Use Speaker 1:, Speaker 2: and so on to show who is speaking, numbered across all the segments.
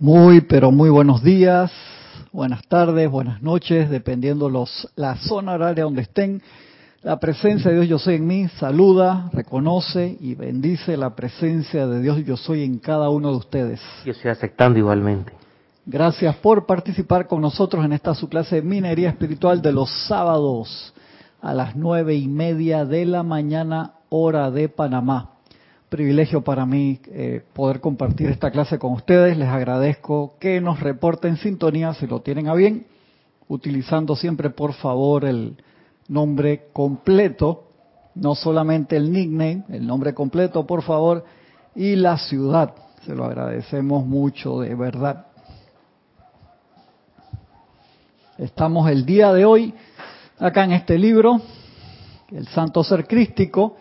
Speaker 1: Muy, pero muy buenos días, buenas tardes, buenas noches, dependiendo los, la zona horaria donde estén. La presencia de Dios yo soy en mí saluda, reconoce y bendice la presencia de Dios yo soy en cada uno de ustedes.
Speaker 2: Yo estoy aceptando igualmente.
Speaker 1: Gracias por participar con nosotros en esta su clase de minería espiritual de los sábados a las nueve y media de la mañana hora de Panamá privilegio para mí eh, poder compartir esta clase con ustedes. Les agradezco que nos reporten sintonía si lo tienen a bien, utilizando siempre por favor el nombre completo, no solamente el nickname, el nombre completo por favor, y la ciudad. Se lo agradecemos mucho, de verdad. Estamos el día de hoy acá en este libro, El Santo Ser Crístico,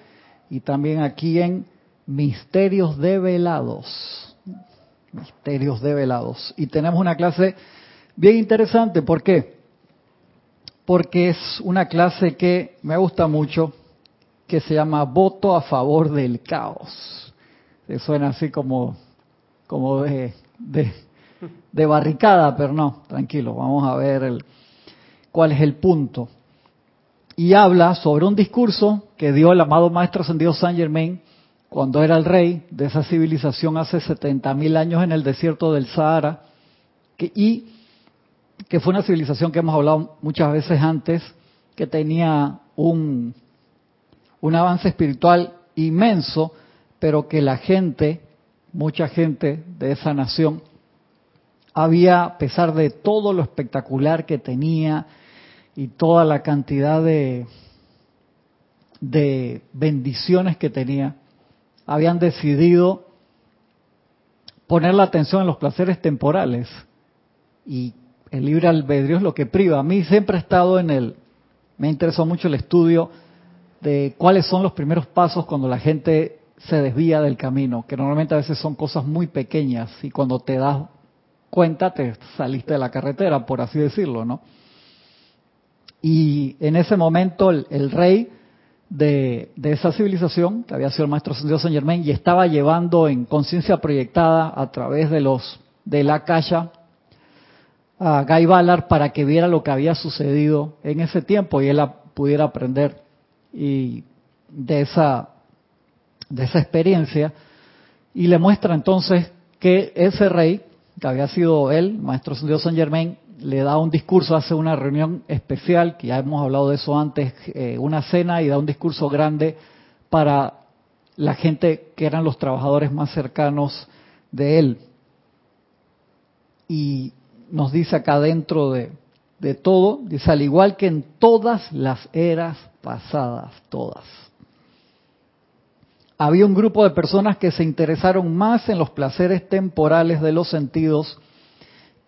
Speaker 1: y también aquí en Misterios develados. Misterios develados. Y tenemos una clase bien interesante. ¿Por qué? Porque es una clase que me gusta mucho, que se llama Voto a favor del caos. Se suena así como, como de, de, barricada, pero no, tranquilo, vamos a ver el, cuál es el punto. Y habla sobre un discurso que dio el amado Maestro Ascendido Saint Germain cuando era el rey de esa civilización hace 70.000 años en el desierto del Sahara, y que fue una civilización que hemos hablado muchas veces antes, que tenía un, un avance espiritual inmenso, pero que la gente, mucha gente de esa nación, había, a pesar de todo lo espectacular que tenía y toda la cantidad de, de bendiciones que tenía, habían decidido poner la atención en los placeres temporales y el libre albedrío es lo que priva. A mí siempre he estado en el, me interesó mucho el estudio de cuáles son los primeros pasos cuando la gente se desvía del camino, que normalmente a veces son cosas muy pequeñas y cuando te das cuenta te saliste de la carretera, por así decirlo, ¿no? Y en ese momento el, el rey de, esa civilización, que había sido el maestro Dios Saint Germain, y estaba llevando en conciencia proyectada a través de los de la calle a Guy Ballard para que viera lo que había sucedido en ese tiempo y él pudiera aprender. Y de esa de esa experiencia. Y le muestra entonces que ese rey que había sido él, maestro Dios Saint Germain, le da un discurso, hace una reunión especial, que ya hemos hablado de eso antes, eh, una cena y da un discurso grande para la gente que eran los trabajadores más cercanos de él. Y nos dice acá dentro de, de todo, dice, al igual que en todas las eras pasadas, todas. Había un grupo de personas que se interesaron más en los placeres temporales de los sentidos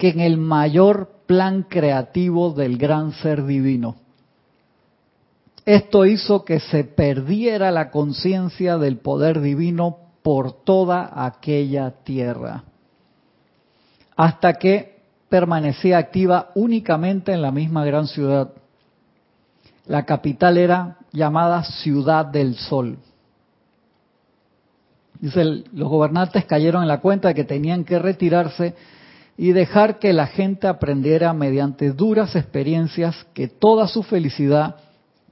Speaker 1: que en el mayor plan creativo del gran ser divino. Esto hizo que se perdiera la conciencia del poder divino por toda aquella tierra, hasta que permanecía activa únicamente en la misma gran ciudad. La capital era llamada Ciudad del Sol. Los gobernantes cayeron en la cuenta de que tenían que retirarse y dejar que la gente aprendiera mediante duras experiencias que toda su felicidad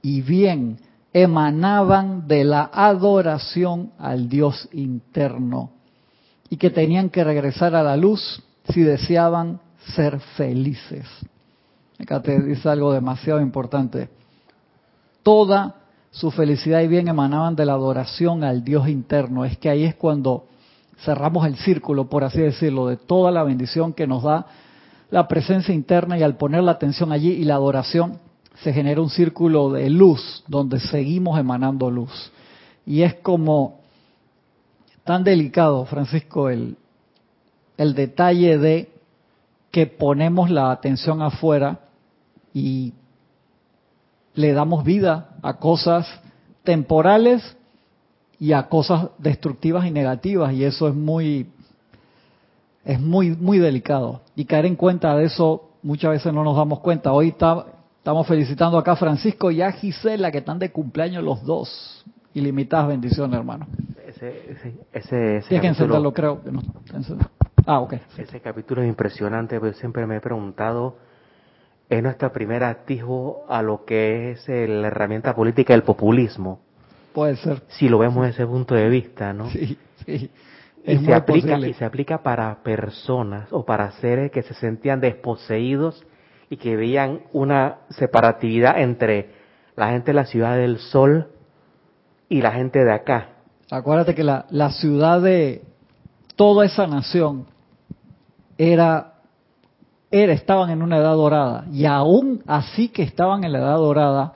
Speaker 1: y bien emanaban de la adoración al Dios interno y que tenían que regresar a la luz si deseaban ser felices. Acá te dice algo demasiado importante. Toda su felicidad y bien emanaban de la adoración al Dios interno. Es que ahí es cuando cerramos el círculo, por así decirlo, de toda la bendición que nos da la presencia interna y al poner la atención allí y la adoración, se genera un círculo de luz donde seguimos emanando luz. Y es como tan delicado, Francisco, el, el detalle de que ponemos la atención afuera y le damos vida a cosas temporales y a cosas destructivas y negativas y eso es muy es muy muy delicado. Y caer en cuenta de eso muchas veces no nos damos cuenta. Hoy estamos felicitando acá a Francisco y a Gisela que están de cumpleaños los dos. Ilimitadas bendiciones hermano.
Speaker 2: Ese ese, ese,
Speaker 1: Tienes que encenderlo creo que no. Ah, ok.
Speaker 2: Ese capítulo es impresionante, pero siempre me he preguntado, es nuestro primer atisbo a lo que es la herramienta política del populismo.
Speaker 1: Puede ser.
Speaker 2: Si lo vemos desde ese punto de vista, ¿no?
Speaker 1: Sí, sí.
Speaker 2: y se aplica y se aplica para personas o para seres que se sentían desposeídos y que veían una separatividad entre la gente de la ciudad del sol y la gente de acá.
Speaker 1: Acuérdate que la, la ciudad de toda esa nación era, era, estaban en una edad dorada. Y aún así que estaban en la edad dorada,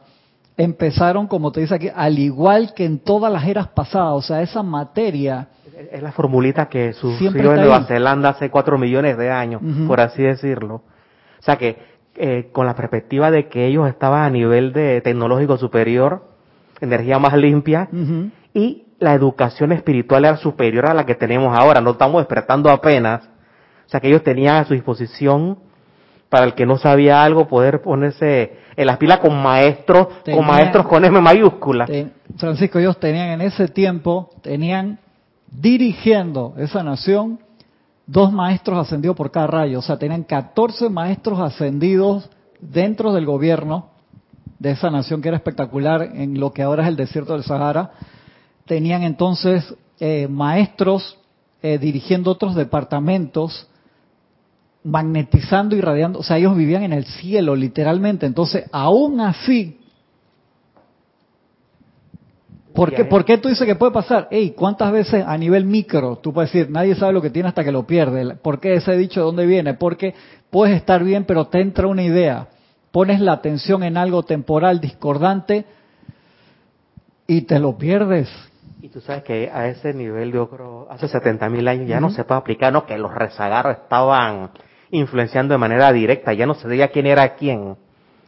Speaker 1: empezaron, como te dice aquí, al igual que en todas las eras pasadas. O sea, esa materia.
Speaker 2: Es la formulita que surgió en Nueva Zelanda hace cuatro millones de años, por así decirlo. O sea que eh, con la perspectiva de que ellos estaban a nivel de tecnológico superior, energía más limpia, y la educación espiritual era superior a la que tenemos ahora, no estamos despertando apenas. O sea que ellos tenían a su disposición, para el que no sabía algo, poder ponerse en las pilas con maestros, con maestros con M mayúscula.
Speaker 1: Francisco, ellos tenían en ese tiempo, tenían dirigiendo esa nación dos maestros ascendidos por cada rayo, o sea, tenían 14 maestros ascendidos dentro del gobierno de esa nación que era espectacular en lo que ahora es el desierto del Sahara. Tenían entonces eh, maestros eh, dirigiendo otros departamentos, magnetizando y radiando, o sea, ellos vivían en el cielo literalmente. Entonces, aún así, ¿Por qué, ¿Por qué, tú dices que puede pasar? Ey, ¿cuántas veces a nivel micro tú puedes decir, nadie sabe lo que tiene hasta que lo pierde? ¿Por qué ese dicho de dónde viene? Porque puedes estar bien, pero te entra una idea. Pones la atención en algo temporal, discordante, y te lo pierdes.
Speaker 2: Y tú sabes que a ese nivel, yo creo, hace 70 mil años ya no se puede aplicar, ¿no? Que los rezagaros estaban influenciando de manera directa, ya no se sabía quién era quién.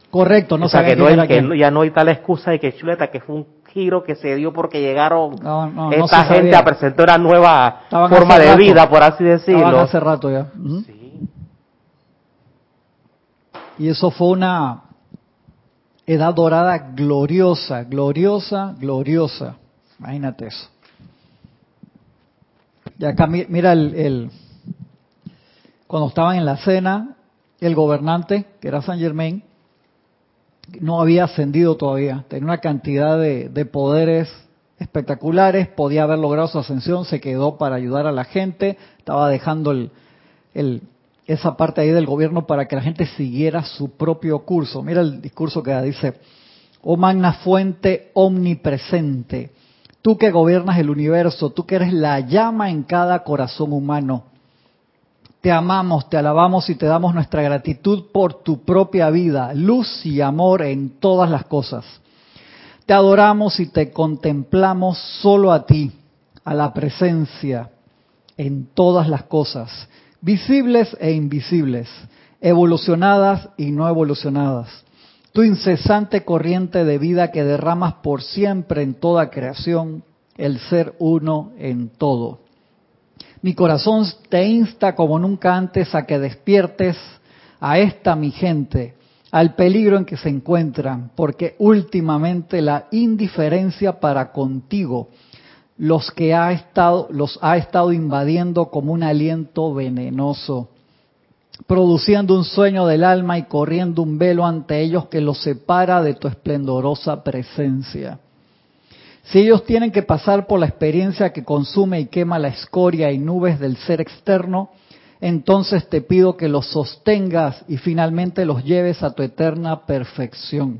Speaker 1: Correcto, no
Speaker 2: o sea, que, no que ya no hay tal excusa de que chuleta, que fue un giro que se dio porque llegaron esta gente a presentar una nueva forma de vida, por así decirlo.
Speaker 1: hace rato ya. Y eso fue una edad dorada gloriosa, gloriosa, gloriosa. Imagínate eso. Y acá mira el, el, cuando estaban en la cena, el gobernante, que era Saint Germain, no había ascendido todavía, tenía una cantidad de, poderes espectaculares, podía haber logrado su ascensión, se quedó para ayudar a la gente, estaba dejando el, esa parte ahí del gobierno para que la gente siguiera su propio curso. Mira el discurso que dice, oh magna fuente omnipresente, tú que gobiernas el universo, tú que eres la llama en cada corazón humano, te amamos, te alabamos y te damos nuestra gratitud por tu propia vida, luz y amor en todas las cosas. Te adoramos y te contemplamos solo a ti, a la presencia en todas las cosas, visibles e invisibles, evolucionadas y no evolucionadas. Tu incesante corriente de vida que derramas por siempre en toda creación, el ser uno en todo. Mi corazón te insta como nunca antes a que despiertes a esta mi gente, al peligro en que se encuentran, porque últimamente la indiferencia para contigo los que ha estado los ha estado invadiendo como un aliento venenoso, produciendo un sueño del alma y corriendo un velo ante ellos que los separa de tu esplendorosa presencia. Si ellos tienen que pasar por la experiencia que consume y quema la escoria y nubes del ser externo, entonces te pido que los sostengas y finalmente los lleves a tu eterna perfección.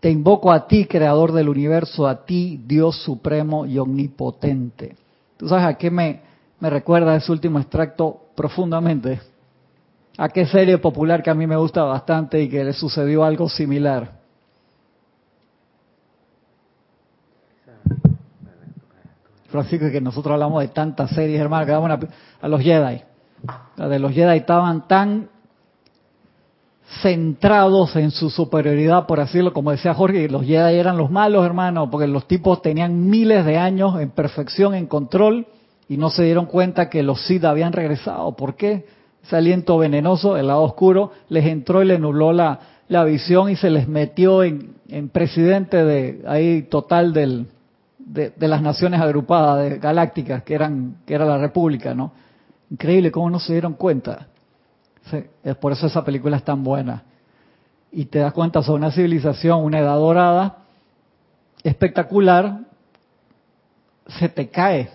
Speaker 1: Te invoco a ti, creador del universo, a ti, Dios supremo y omnipotente. ¿Tú sabes a qué me, me recuerda ese último extracto profundamente? ¿A qué serie popular que a mí me gusta bastante y que le sucedió algo similar? Francisco, que nosotros hablamos de tantas series, hermano, que vamos a, los Jedi. La de los Jedi estaban tan centrados en su superioridad, por así decirlo, como decía Jorge, los Jedi eran los malos, hermano, porque los tipos tenían miles de años en perfección, en control, y no se dieron cuenta que los Sith habían regresado. ¿Por qué? Ese aliento venenoso, el lado oscuro, les entró y le nubló la, la visión y se les metió en, en presidente de ahí total del, de, las naciones agrupadas, de galácticas, que eran que era la República, ¿no? Increíble cómo no se dieron cuenta. es por eso esa película es tan buena. Y te das cuenta, son una civilización, una edad dorada, espectacular, se te cae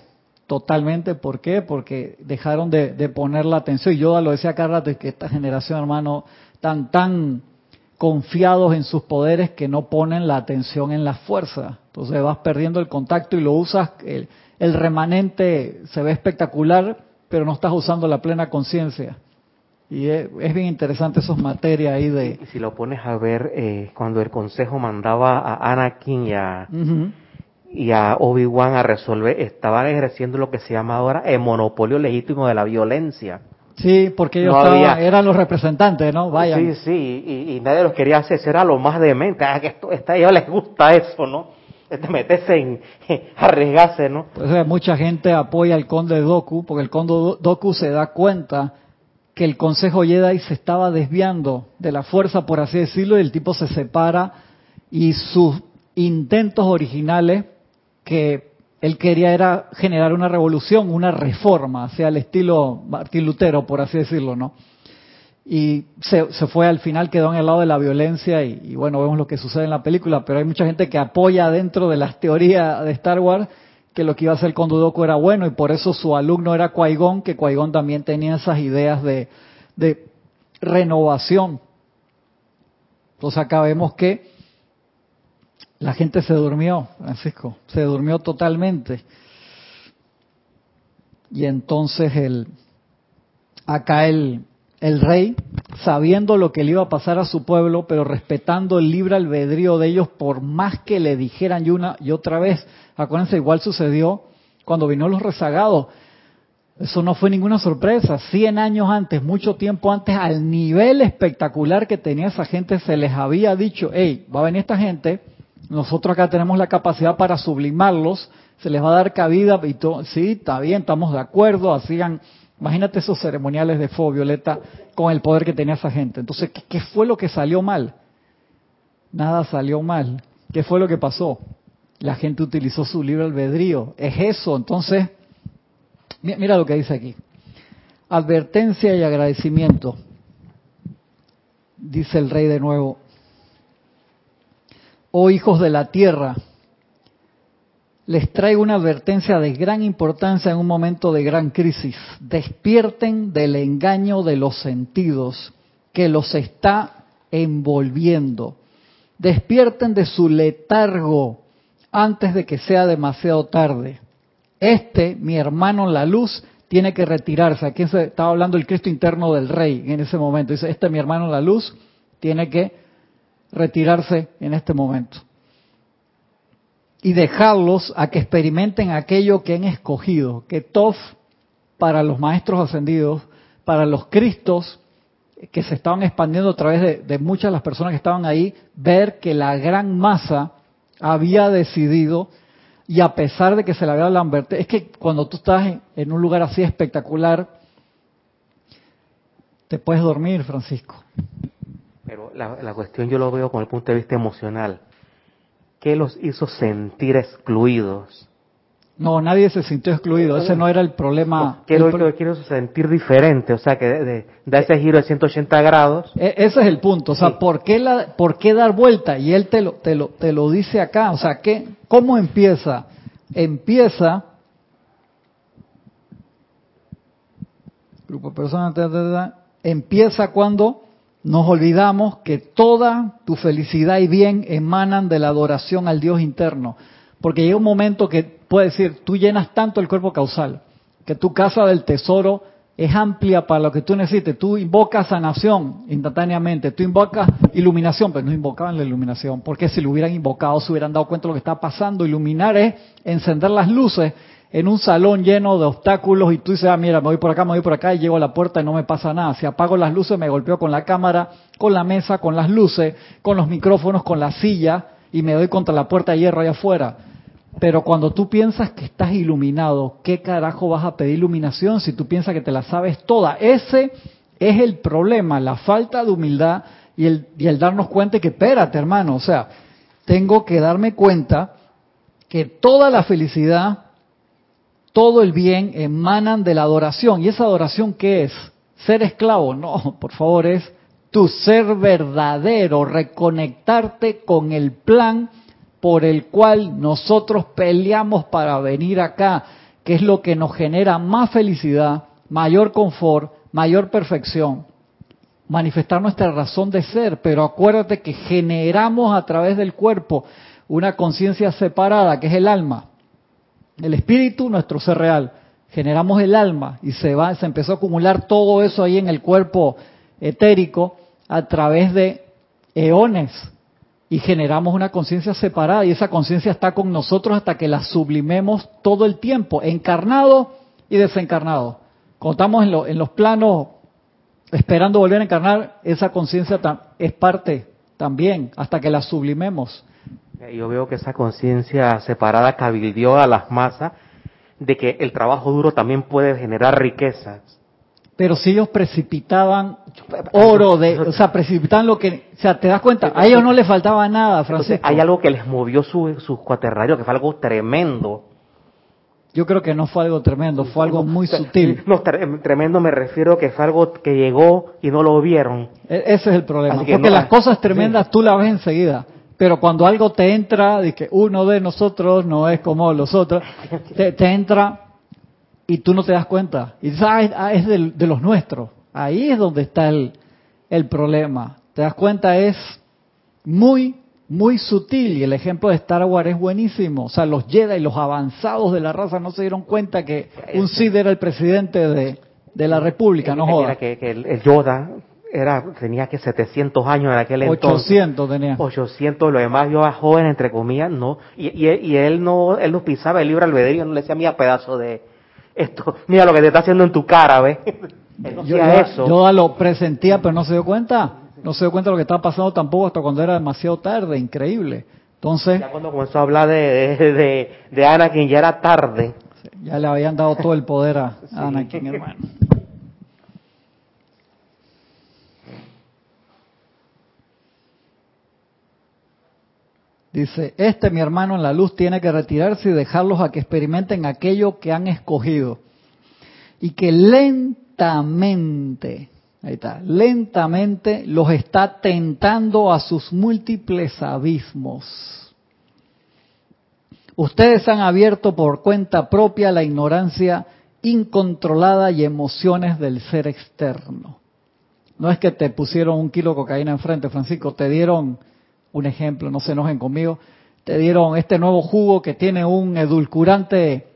Speaker 1: totalmente. ¿Por qué? Porque dejaron de, poner la atención. Y yo lo decía rato, que esta generación, hermano, tan, tan confiados en sus poderes que no ponen la atención en la fuerza. Entonces vas perdiendo el contacto y lo usas, el, remanente se ve espectacular, pero no estás usando la plena conciencia. Y es, bien interesante esos materias ahí de...
Speaker 2: Y si lo pones a ver, eh, cuando el consejo mandaba a Anakin y a, y a Obi-Wan a resolver, estaban ejerciendo lo que se llama ahora el monopolio legítimo de la violencia.
Speaker 1: Sí, porque ellos eran los representantes, ¿no? Vaya.
Speaker 2: Sí, sí, y, nadie los quería hacer, era lo más demente. Ah, que esto, a ellos les gusta eso, ¿no? Este meterse en, arriesgarse, ¿no?
Speaker 1: Pues, mucha gente apoya al conde Doku, porque el conde Doku se da cuenta que el Consejo Jedi se estaba desviando de la fuerza, por así decirlo, y el tipo se separa y sus intentos originales que él quería era generar una revolución, una reforma, sea el estilo Martín Lutero, por así decirlo, ¿no? Y se, fue al final, quedó en el lado de la violencia y, bueno, vemos lo que sucede en la película, pero hay mucha gente que apoya dentro de las teorías de Star Wars que lo que iba a hacer con Dudoku era bueno y por eso su alumno era qui que qui también tenía esas ideas de, de renovación. Entonces acá vemos que la gente se durmió, Francisco, se durmió totalmente. Y entonces el, acá el, el rey, sabiendo lo que le iba a pasar a su pueblo, pero respetando el libre albedrío de ellos, por más que le dijeran y una y otra vez, acuérdense, igual sucedió cuando vino los rezagados. Eso no fue ninguna sorpresa. Cien años antes, mucho tiempo antes, al nivel espectacular que tenía esa gente, se les había dicho, hey, va a venir esta gente, nosotros acá tenemos la capacidad para sublimarlos, se les va a dar cabida y todo, sí, está bien, estamos de acuerdo, hacían, imagínate esos ceremoniales de fuego violeta con el poder que tenía esa gente. Entonces, ¿qué, fue lo que salió mal? Nada salió mal. ¿Qué fue lo que pasó? La gente utilizó su libre albedrío. Es eso, entonces, mira lo que dice aquí. Advertencia y agradecimiento. Dice el rey de nuevo, oh hijos de la tierra, les traigo una advertencia de gran importancia en un momento de gran crisis. Despierten del engaño de los sentidos que los está envolviendo. Despierten de su letargo antes de que sea demasiado tarde. Este, mi hermano la luz, tiene que retirarse. Aquí estaba hablando el Cristo interno del rey en ese momento. Dice, este, mi hermano la luz, tiene que retirarse en este momento. Y dejarlos a que experimenten aquello que han escogido, que TOF para los maestros ascendidos, para los cristos que se estaban expandiendo a través de, muchas de las personas que estaban ahí, ver que la gran masa había decidido y a pesar de que se le había dado es que cuando tú estás en un lugar así espectacular, te puedes dormir, Francisco.
Speaker 2: Pero la, cuestión yo lo veo con el punto de vista emocional. ¿Qué los hizo sentir excluidos?
Speaker 1: No, nadie se sintió excluido, ese no era el problema.
Speaker 2: quiero, quiero sentir diferente, o sea, que da ese giro de 180 grados.
Speaker 1: E, ese es el punto, o sea, ¿por, qué la, ¿por qué dar vuelta? Y él te lo, te lo, te lo dice acá, o sea, ¿qué, ¿cómo empieza? Empieza, grupo de personas, empieza cuando nos olvidamos que toda tu felicidad y bien emanan de la adoración al Dios interno. Porque llega un momento que puede decir, tú llenas tanto el cuerpo causal, que tu casa del tesoro es amplia para lo que tú necesites. Tú invocas sanación instantáneamente, tú invocas iluminación, pero no invocaban la iluminación, porque si lo hubieran invocado se hubieran dado cuenta de lo que está pasando. Iluminar es encender las luces en un salón lleno de obstáculos y tú dices, ah, mira, me voy por acá, me voy por acá y llego a la puerta y no me pasa nada. Si apago las luces, me golpeo con la cámara, con la mesa, con las luces, con los micrófonos, con la silla y me doy contra la puerta de hierro allá afuera. Pero cuando tú piensas que estás iluminado, ¿qué carajo vas a pedir iluminación si tú piensas que te la sabes toda? Ese es el problema, la falta de humildad y el, y el darnos cuenta que, espérate hermano, o sea, tengo que darme cuenta que toda la felicidad todo el bien emanan de la adoración. ¿Y esa adoración qué es? Ser esclavo. No, por favor, es tu ser verdadero, reconectarte con el plan por el cual nosotros peleamos para venir acá, que es lo que nos genera más felicidad, mayor confort, mayor perfección, manifestar nuestra razón de ser, pero acuérdate que generamos a través del cuerpo una conciencia separada, que es el alma. El espíritu, nuestro ser real. Generamos el alma y se va, se empezó a acumular todo eso ahí en el cuerpo etérico a través de eones y generamos una conciencia separada y esa conciencia está con nosotros hasta que la sublimemos todo el tiempo, encarnado y desencarnado. Cuando estamos en, los planos esperando volver a encarnar, esa conciencia es parte también, hasta que la sublimemos.
Speaker 2: Yo veo que esa conciencia separada cabildió a las masas de que el trabajo duro también puede generar riquezas.
Speaker 1: Pero si ellos precipitaban oro, de, o sea, precipitaban lo que, o sea, te das cuenta, a ellos no les faltaba nada, Francisco.
Speaker 2: hay algo que les movió sus su cuaternario, que fue algo tremendo.
Speaker 1: Yo creo que no fue algo tremendo, fue algo muy sutil.
Speaker 2: No, tremendo me refiero que fue algo que llegó y no lo vieron.
Speaker 1: E, ese es el problema, porque las cosas tremendas tú las ves enseguida. Pero cuando algo te entra, de que uno de nosotros no es como los otros, te, entra y tú no te das cuenta. Y sabes, ah, es de, los nuestros. Ahí es donde está el, el problema. Te das cuenta, es muy muy sutil y el ejemplo de Star Wars es buenísimo. O sea, los Jedi, los avanzados de la raza no se dieron cuenta que un Sith era el presidente de, de la República, no joda.
Speaker 2: que, que el Yoda era tenía que 700 años en aquel entonces.
Speaker 1: 800 tenía.
Speaker 2: 800, lo demás yo era joven entre comillas, no. Y, y, él no él no pisaba el libro albedrío, no le decía, mira pedazo de esto, mira lo que te está haciendo en tu cara, ¿ves?
Speaker 1: yo, eso. Lo presentía, pero no se dio cuenta no se dio cuenta de lo que estaba pasando tampoco hasta cuando era demasiado tarde, increíble. Entonces,
Speaker 2: ya cuando comenzó a hablar de, de, de, Anakin ya era tarde.
Speaker 1: Ya le habían dado todo el poder a Anakin, hermano. Dice, este mi hermano en la luz tiene que retirarse y dejarlos a que experimenten aquello que han escogido. Y que lentamente Ahí está. Lentamente los está tentando a sus múltiples abismos. Ustedes han abierto por cuenta propia la ignorancia incontrolada y emociones del ser externo. No es que te pusieron un kilo de cocaína enfrente, Francisco, te dieron un ejemplo, no se enojen conmigo, te dieron este nuevo jugo que tiene un edulcorante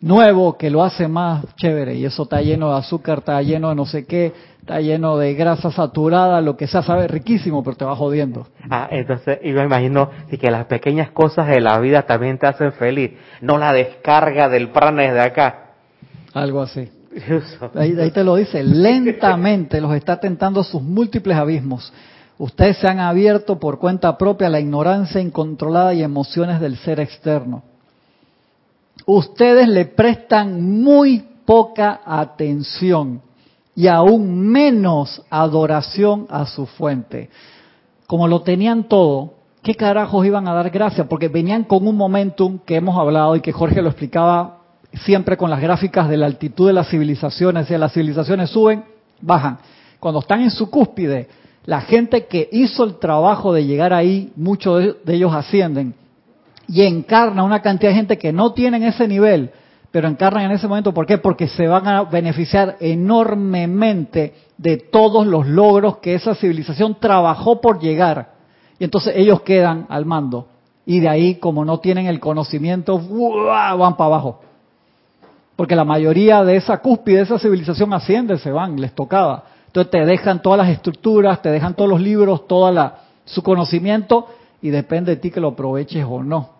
Speaker 1: nuevo que lo hace más chévere y eso está lleno de azúcar, está lleno de no sé qué, está lleno de grasa saturada, lo que sea sabe riquísimo, pero te va jodiendo.
Speaker 2: Ah, entonces yo me imagino que las pequeñas cosas de la vida también te hacen feliz, no la descarga del prana de acá.
Speaker 1: Algo así. Ahí, ahí te lo dice, lentamente los está tentando sus múltiples abismos. Ustedes se han abierto por cuenta propia a la ignorancia incontrolada y emociones del ser externo ustedes le prestan muy poca atención y aún menos adoración a su fuente. Como lo tenían todo, ¿qué carajos iban a dar gracias? Porque venían con un momentum que hemos hablado y que Jorge lo explicaba siempre con las gráficas de la altitud de las civilizaciones. Si las civilizaciones suben, bajan. Cuando están en su cúspide, la gente que hizo el trabajo de llegar ahí, muchos de ellos ascienden y encarna una cantidad de gente que no tienen ese nivel, pero encarnan en ese momento. ¿Por qué? Porque se van a beneficiar enormemente de todos los logros que esa civilización trabajó por llegar. Y entonces ellos quedan al mando. Y de ahí, como no tienen el conocimiento, van para abajo. Porque la mayoría de esa cúspide, de esa civilización asciende, se van, les tocaba. Entonces te dejan todas las estructuras, te dejan todos los libros, todo su conocimiento, y depende de ti que lo aproveches o no.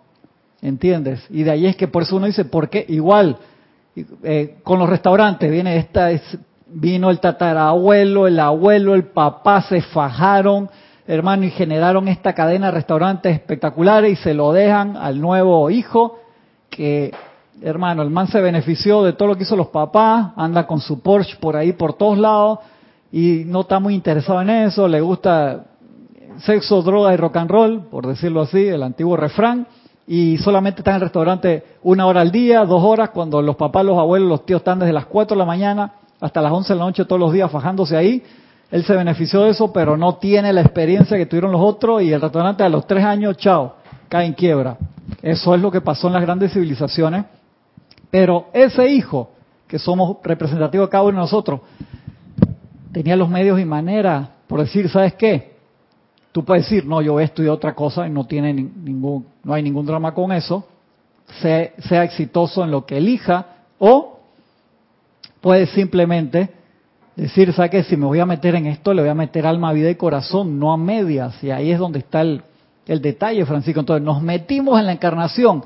Speaker 1: ¿Entiendes? Y de ahí es que por eso uno dice, ¿por qué? Igual, eh, con los restaurantes, viene esta, es, vino el tatarabuelo, el abuelo, el papá, se fajaron, hermano, y generaron esta cadena de restaurantes espectaculares y se lo dejan al nuevo hijo, que, hermano, el man se benefició de todo lo que hizo los papás, anda con su Porsche por ahí, por todos lados, y no está muy interesado en eso, le gusta sexo, droga y rock and roll, por decirlo así, el antiguo refrán, y solamente están en el restaurante una hora al día, dos horas, cuando los papás, los abuelos, los tíos están desde las 4 de la mañana hasta las 11 de la noche todos los días fajándose ahí. Él se benefició de eso, pero no tiene la experiencia que tuvieron los otros y el restaurante a los tres años, chao, cae en quiebra. Eso es lo que pasó en las grandes civilizaciones. Pero ese hijo, que somos representativos de cada uno de nosotros, tenía los medios y maneras por decir, ¿sabes qué? Tú puedes decir, no, yo estudié otra cosa y no tiene ningún, no hay ningún drama con eso. Sea, sea exitoso en lo que elija o puedes simplemente decir, ¿sabes? Si me voy a meter en esto, le voy a meter alma, vida y corazón, no a medias. Y ahí es donde está el, el detalle, Francisco. Entonces, nos metimos en la encarnación.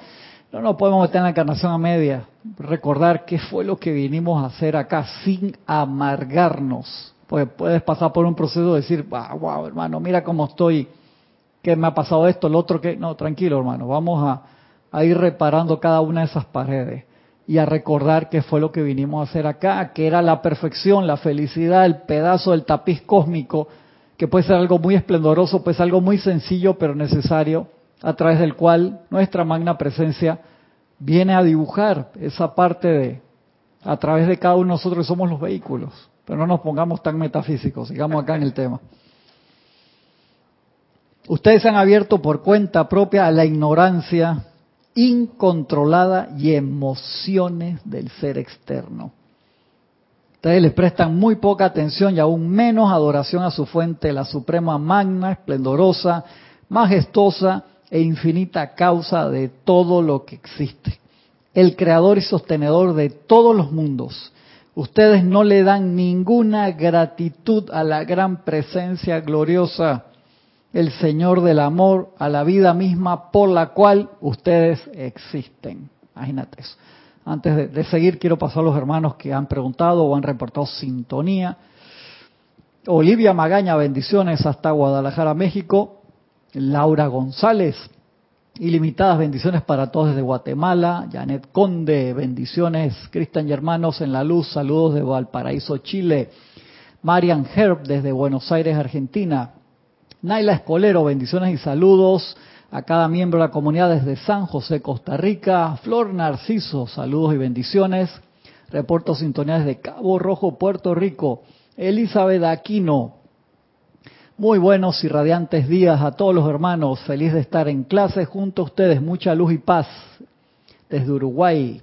Speaker 1: No nos podemos meter en la encarnación a media. Recordar qué fue lo que vinimos a hacer acá sin amargarnos. Porque puedes pasar por un proceso de decir, wow, wow, hermano, mira cómo estoy, que me ha pasado esto, el otro que... No, tranquilo, hermano, vamos a, a ir reparando cada una de esas paredes y a recordar qué fue lo que vinimos a hacer acá, que era la perfección, la felicidad, el pedazo del tapiz cósmico que puede ser algo muy esplendoroso, puede ser algo muy sencillo pero necesario, a través del cual nuestra magna presencia viene a dibujar esa parte de, a través de cada uno de nosotros que somos los vehículos. Pero no nos pongamos tan metafísicos, sigamos acá en el tema. Ustedes se han abierto por cuenta propia a la ignorancia incontrolada y emociones del ser externo. Ustedes les prestan muy poca atención y aún menos adoración a su fuente, la suprema magna, esplendorosa, majestuosa e infinita causa de todo lo que existe. El creador y sostenedor de todos los mundos. Ustedes no le dan ninguna gratitud a la gran presencia gloriosa, el Señor del amor, a la vida misma por la cual ustedes existen. Imagínate eso. Antes de, seguir, quiero pasar a los hermanos que han preguntado o han reportado sintonía. Olivia Magaña, bendiciones hasta Guadalajara, México. Laura González, ilimitadas bendiciones para todos desde Guatemala. Janet Conde, bendiciones. Cristian y hermanos en la luz, saludos de Valparaíso, Chile. Marian Herb desde Buenos Aires, Argentina. Naila Escolero, bendiciones y saludos a cada miembro de la comunidad desde San José, Costa Rica. Flor Narciso, saludos y bendiciones. Reporto sintonía desde Cabo Rojo, Puerto Rico. Elizabeth Aquino, muy buenos y radiantes días a todos los hermanos. Feliz de estar en clase junto a ustedes. Mucha luz y paz desde Uruguay.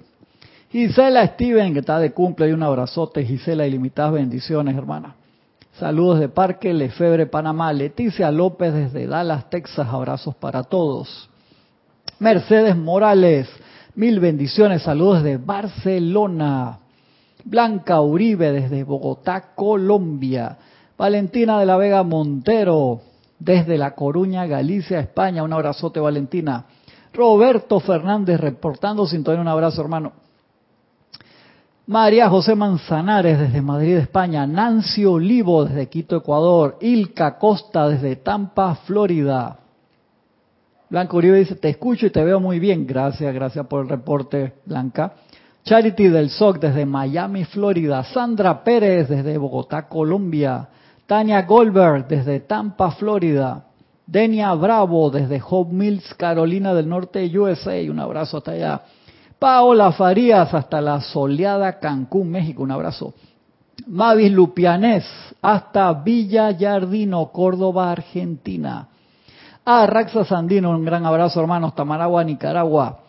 Speaker 1: Gisela Steven, que está de cumple, y un abrazote. Gisela, ilimitadas bendiciones, hermana. Saludos de Parque Lefebre, Panamá. Leticia López desde Dallas, Texas. Abrazos para todos. Mercedes Morales, mil bendiciones. Saludos de Barcelona. Blanca Uribe desde Bogotá, Colombia. Valentina de la Vega Montero desde La Coruña, Galicia, España. Un abrazote, Valentina. Roberto Fernández reportando sintonía. Un abrazo, hermano. María José Manzanares desde Madrid, España. Nancy Olivo desde Quito, Ecuador. Ilka Costa desde Tampa, Florida. Blanca Uribe dice, te escucho y te veo muy bien. Gracias, gracias por el reporte, Blanca. Charity del SOC desde Miami, Florida. Sandra Pérez desde Bogotá, Colombia. Tania Goldberg desde Tampa, Florida. Denia Bravo desde Hope Mills, Carolina del Norte, USA. Un abrazo hasta allá. Paola Farías hasta la soleada Cancún, México. Un abrazo. Mavis Lupianés hasta Villa Yardino, Córdoba, Argentina. A Raxa Sandino, un gran abrazo, hermanos. Tamaragua, Nicaragua.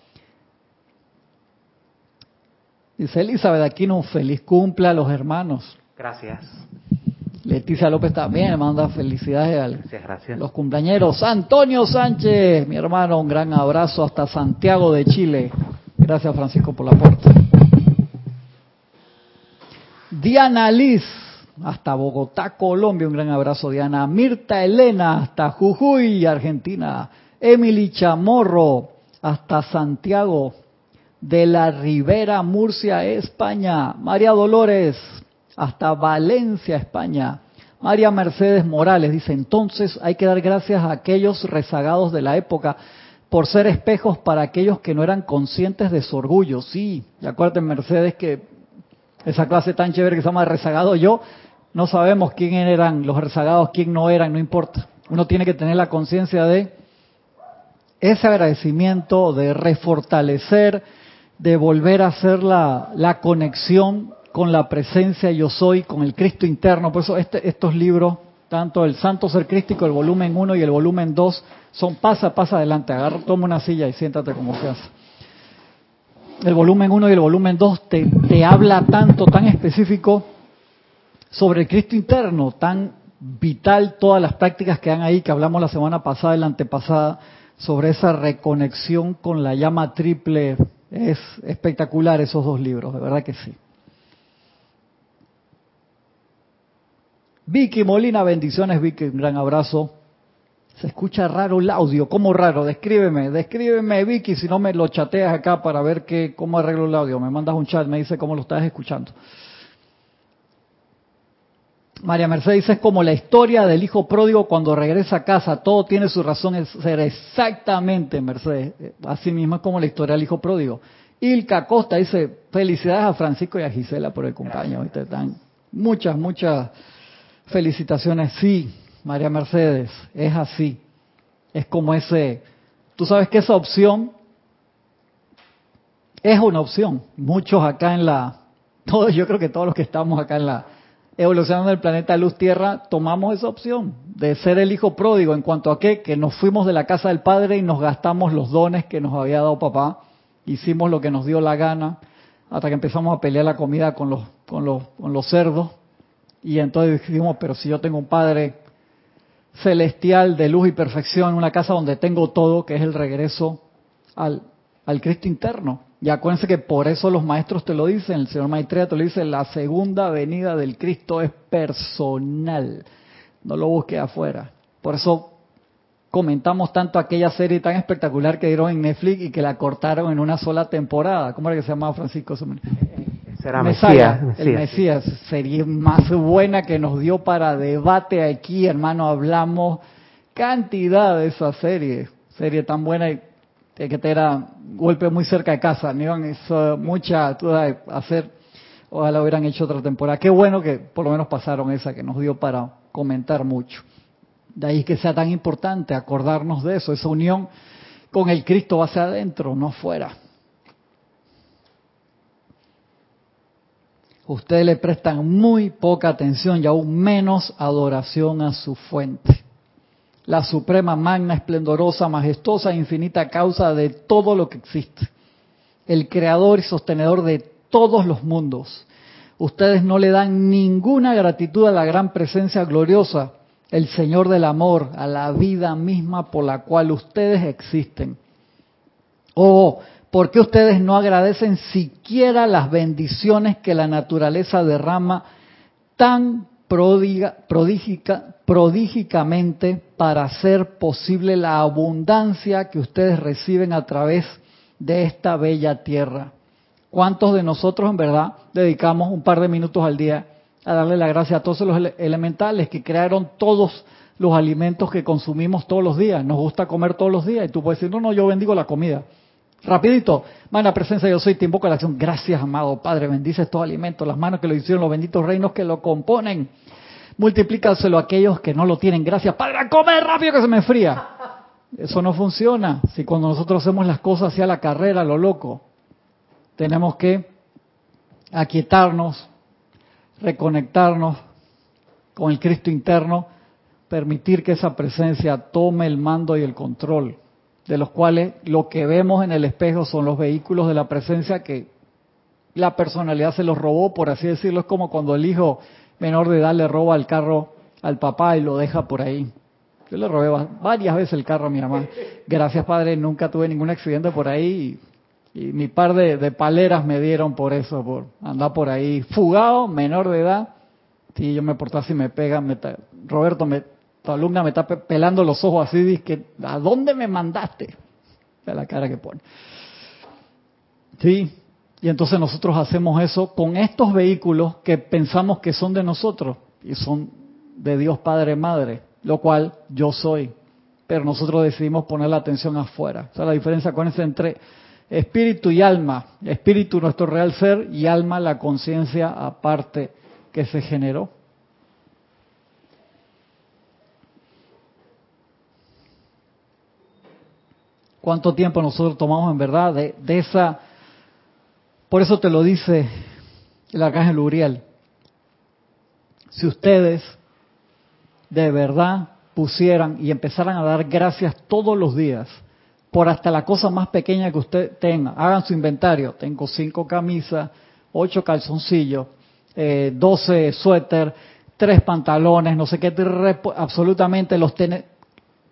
Speaker 1: Dice Elizabeth Aquino, feliz cumple a los hermanos.
Speaker 2: Gracias.
Speaker 1: Leticia López también manda felicidades a los cumpleaños. Antonio Sánchez, mi hermano, un gran abrazo hasta Santiago de Chile. Gracias, Francisco, por la aporte. Diana Liz, hasta Bogotá, Colombia, un gran abrazo, Diana. Mirta Elena, hasta Jujuy, Argentina. Emily Chamorro, hasta Santiago de la Ribera, Murcia, España. María Dolores, hasta Valencia, España. María Mercedes Morales dice, entonces hay que dar gracias a aquellos rezagados de la época por ser espejos para aquellos que no eran conscientes de su orgullo. Sí, y acuérdate Mercedes que esa clase tan chévere que se llama rezagado yo, no sabemos quién eran los rezagados, quién no eran, no importa. Uno tiene que tener la conciencia de ese agradecimiento de refortalecer, de volver a hacer la, la conexión con la presencia yo soy, con el Cristo interno. Por eso este, estos libros, tanto el Santo Ser Crístico, el volumen 1 y el volumen 2, son pasa, pasa adelante, agarra, toma una silla y siéntate como seas. El volumen 1 y el volumen 2 te, te habla tanto, tan específico sobre el Cristo interno, tan vital todas las prácticas que han ahí, que hablamos la semana pasada y la antepasada, sobre esa reconexión con la llama triple. Es espectacular esos dos libros, de verdad que sí. Vicky Molina, bendiciones Vicky, un gran abrazo. Se escucha raro el audio, ¿cómo raro? Descríbeme, descríbeme Vicky, si no me lo chateas acá para ver qué, cómo arreglo el audio. Me mandas un chat, me dice cómo lo estás escuchando. María Mercedes es como la historia del hijo pródigo cuando regresa a casa, todo tiene su razón de ser exactamente, Mercedes. Así mismo es como la historia del hijo pródigo. Ilka Costa dice, felicidades a Francisco y a Gisela por el cumpleaños. Muchas, muchas felicitaciones. Sí, María Mercedes, es así. Es como ese, tú sabes que esa opción es una opción. Muchos acá en la, todos, yo creo que todos los que estamos acá en la evolución del planeta Luz Tierra, tomamos esa opción de ser el hijo pródigo en cuanto a qué, que nos fuimos de la casa del Padre y nos gastamos los dones que nos había dado papá, hicimos lo que nos dio la gana, hasta que empezamos a pelear la comida con los, con los, con los cerdos, y entonces dijimos, pero si yo tengo un Padre celestial de luz y perfección, una casa donde tengo todo, que es el regreso al, al Cristo interno. Y acuérdense que por eso los maestros te lo dicen, el señor Maitreya te lo dice, la segunda venida del Cristo es personal, no lo busques afuera. Por eso comentamos tanto aquella serie tan espectacular que dieron en Netflix y que la cortaron en una sola temporada. ¿Cómo era que se llamaba Francisco?
Speaker 2: Será Mesías,
Speaker 1: El Mesías, sería más buena que nos dio para debate aquí, hermano. Hablamos cantidad de esa serie, serie tan buena y que te era golpe muy cerca de casa. Me iban eso, mucha duda hacer, ojalá hubieran hecho otra temporada. Qué bueno que por lo menos pasaron esa que nos dio para comentar mucho. De ahí que sea tan importante acordarnos de eso, esa unión con el Cristo va hacia adentro, no fuera. Ustedes le prestan muy poca atención y aún menos adoración a su fuente. La suprema, magna, esplendorosa, majestuosa e infinita causa de todo lo que existe. El creador y sostenedor de todos los mundos. Ustedes no le dan ninguna gratitud a la gran presencia gloriosa, el Señor del amor, a la vida misma por la cual ustedes existen. Oh, ¿Por qué ustedes no agradecen siquiera las bendiciones que la naturaleza derrama tan prodígicamente para hacer posible la abundancia que ustedes reciben a través de esta bella tierra? ¿Cuántos de nosotros en verdad dedicamos un par de minutos al día a darle la gracia a todos los elementales que crearon todos los alimentos que consumimos todos los días? Nos gusta comer todos los días y tú puedes decir, no, no, yo bendigo la comida. Rapidito, mano presencia yo soy, te invoco la acción. Gracias, amado Padre, bendice estos alimentos, las manos que lo hicieron, los benditos reinos que lo componen. Multiplícaselo a aquellos que no lo tienen. Gracias, Padre, a comer rápido que se me fría. Eso no funciona. Si cuando nosotros hacemos las cosas hacia la carrera, lo loco, tenemos que aquietarnos, reconectarnos con el Cristo interno, permitir que esa presencia tome el mando y el control de los cuales lo que vemos en el espejo son los vehículos de la presencia que la personalidad se los robó, por así decirlo. Es como cuando el hijo menor de edad le roba el carro al papá y lo deja por ahí. Yo le robé varias veces el carro a mi mamá. Gracias, padre, nunca tuve ningún accidente por ahí. Y, mi par de, paleras me dieron por eso, por andar por ahí fugado, menor de edad. Si yo me portaba así, me pega, me, Roberto me tu alumna me está pelando los ojos así, dice, ¿a dónde me mandaste? De la cara que pone. Sí, y entonces nosotros hacemos eso con estos vehículos que pensamos que son de nosotros y son de Dios Padre Madre, lo cual yo soy. Pero nosotros decidimos poner la atención afuera. O sea, la diferencia con eso entre espíritu y alma. Espíritu nuestro real ser y alma la conciencia aparte que se generó. Cuánto tiempo nosotros tomamos en verdad de, de esa... Por eso te lo dice el arcángel Uriel. Si ustedes de verdad pusieran y empezaran a dar gracias todos los días por hasta la cosa más pequeña que usted tenga, hagan su inventario. Tengo cinco camisas, ocho calzoncillos, eh, doce suéter, tres pantalones, no sé qué, absolutamente los tiene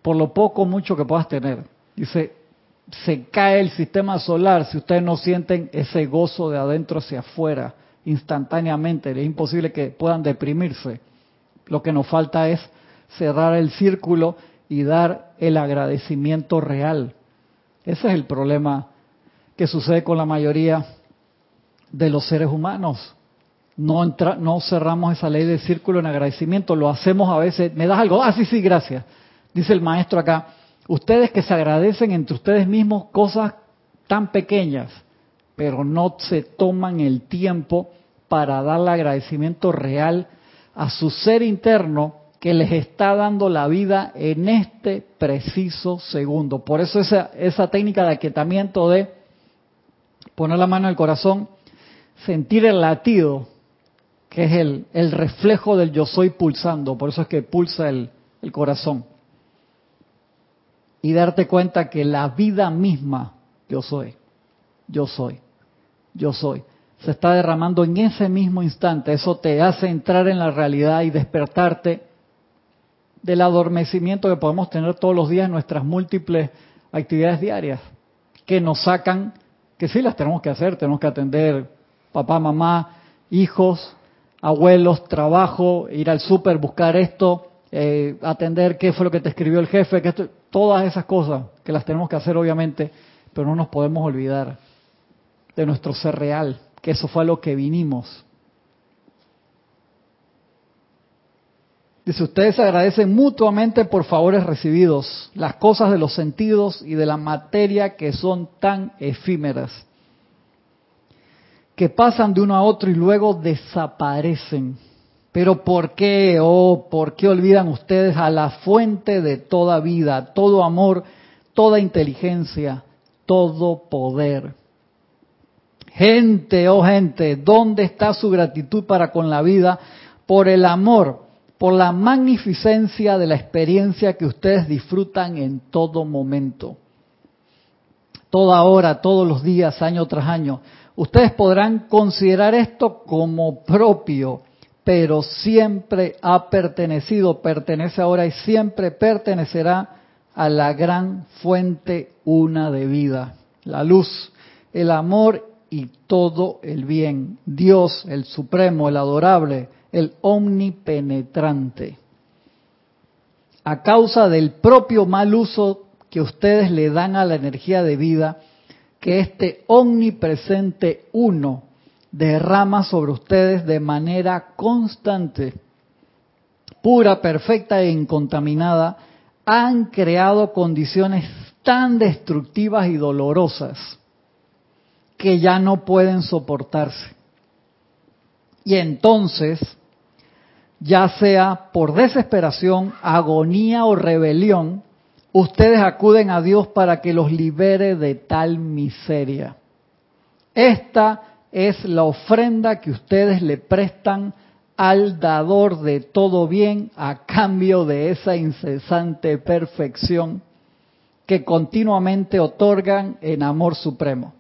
Speaker 1: por lo poco mucho que puedas tener. Dice, se cae el sistema solar si ustedes no sienten ese gozo de adentro hacia afuera instantáneamente. Es imposible que puedan deprimirse. Lo que nos falta es cerrar el círculo y dar el agradecimiento real. Ese es el problema que sucede con la mayoría de los seres humanos. No, entra, no cerramos esa ley del círculo en agradecimiento, lo hacemos a veces, me das algo, ah, sí, sí, gracias. Dice el maestro acá, ustedes que se agradecen entre ustedes mismos cosas tan pequeñas, pero no se toman el tiempo para darle agradecimiento real a su ser interno que les está dando la vida en este preciso segundo. Por eso esa, esa técnica de aquietamiento de poner la mano en el corazón, sentir el latido, que es el, el reflejo del yo soy pulsando, por eso es que pulsa el, el corazón. Y darte cuenta que la vida misma, yo soy, yo soy, yo soy se está derramando en ese mismo instante. Eso te hace entrar en la realidad y despertarte del adormecimiento que podemos tener todos los días en nuestras múltiples actividades diarias, que nos sacan, que sí las tenemos que hacer, tenemos que atender papá, mamá, hijos, abuelos, trabajo, ir al súper, buscar esto, eh, atender qué fue lo que te escribió el jefe, que todas esas cosas que las tenemos que hacer obviamente, pero no nos podemos olvidar de nuestro ser real, que eso fue a lo que vinimos. Dice, ustedes agradecen mutuamente por favores recibidos, las cosas de los sentidos y de la materia que son tan efímeras, que pasan de uno a otro y luego desaparecen. Pero ¿por qué, oh, por qué olvidan ustedes a la fuente de toda vida, todo amor, toda inteligencia, todo poder? Gente, oh gente, ¿dónde está su gratitud para con la vida por el amor? por la magnificencia de la experiencia que ustedes disfrutan en todo momento. Toda hora, todos los días, año tras año. Ustedes podrán considerar esto como propio, pero siempre ha pertenecido, pertenece ahora y siempre pertenecerá a la gran fuente una de vida, la luz, el amor y todo el bien. Dios, el supremo, el adorable, el omnipenetrante. A causa del propio mal uso que ustedes le dan a la energía de vida, que este omnipresente uno derrama sobre ustedes de manera constante, pura, perfecta e incontaminada, han creado condiciones tan destructivas y dolorosas que ya no pueden soportarse. Y entonces ya sea por desesperación, agonía o rebelión, ustedes acuden a Dios para que los libere de tal miseria. Esta es la ofrenda que ustedes le prestan al dador de todo bien a cambio de esa incesante perfección que continuamente otorgan en amor supremo.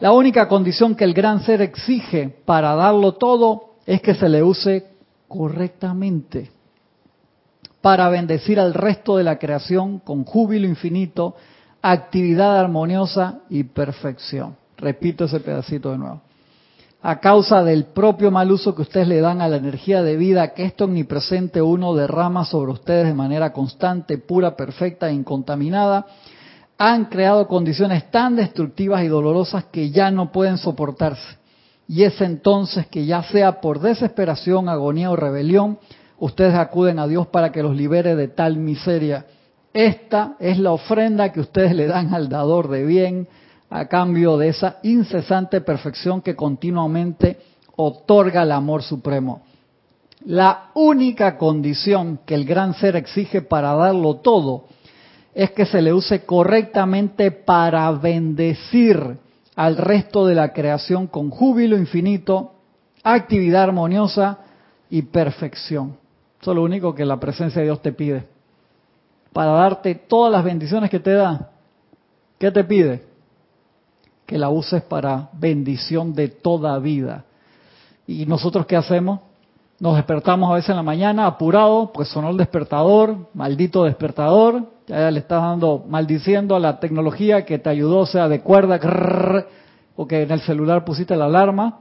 Speaker 1: La única condición que el gran ser exige para darlo todo es que se le use correctamente para bendecir al resto de la creación con júbilo infinito, actividad armoniosa y perfección. Repito ese pedacito de nuevo. A causa del propio mal uso que ustedes le dan a la energía de vida que este omnipresente uno derrama sobre ustedes de manera constante, pura, perfecta e incontaminada, han creado condiciones tan destructivas y dolorosas que ya no pueden soportarse y es entonces que ya sea por desesperación, agonía o rebelión, ustedes acuden a Dios para que los libere de tal miseria. Esta es la ofrenda que ustedes le dan al dador de bien a cambio de esa incesante perfección que continuamente otorga el amor supremo. La única condición que el gran ser exige para darlo todo es que se le use correctamente para bendecir al resto de la creación con júbilo infinito, actividad armoniosa y perfección. Eso es lo único que la presencia de Dios te pide. Para darte todas las bendiciones que te da, ¿qué te pide? Que la uses para bendición de toda vida. ¿Y nosotros qué hacemos? Nos despertamos a veces en la mañana apurado, pues sonó el despertador, maldito despertador, ya le estás dando, maldiciendo a la tecnología que te ayudó, sea, de cuerda, o que en el celular pusiste la alarma.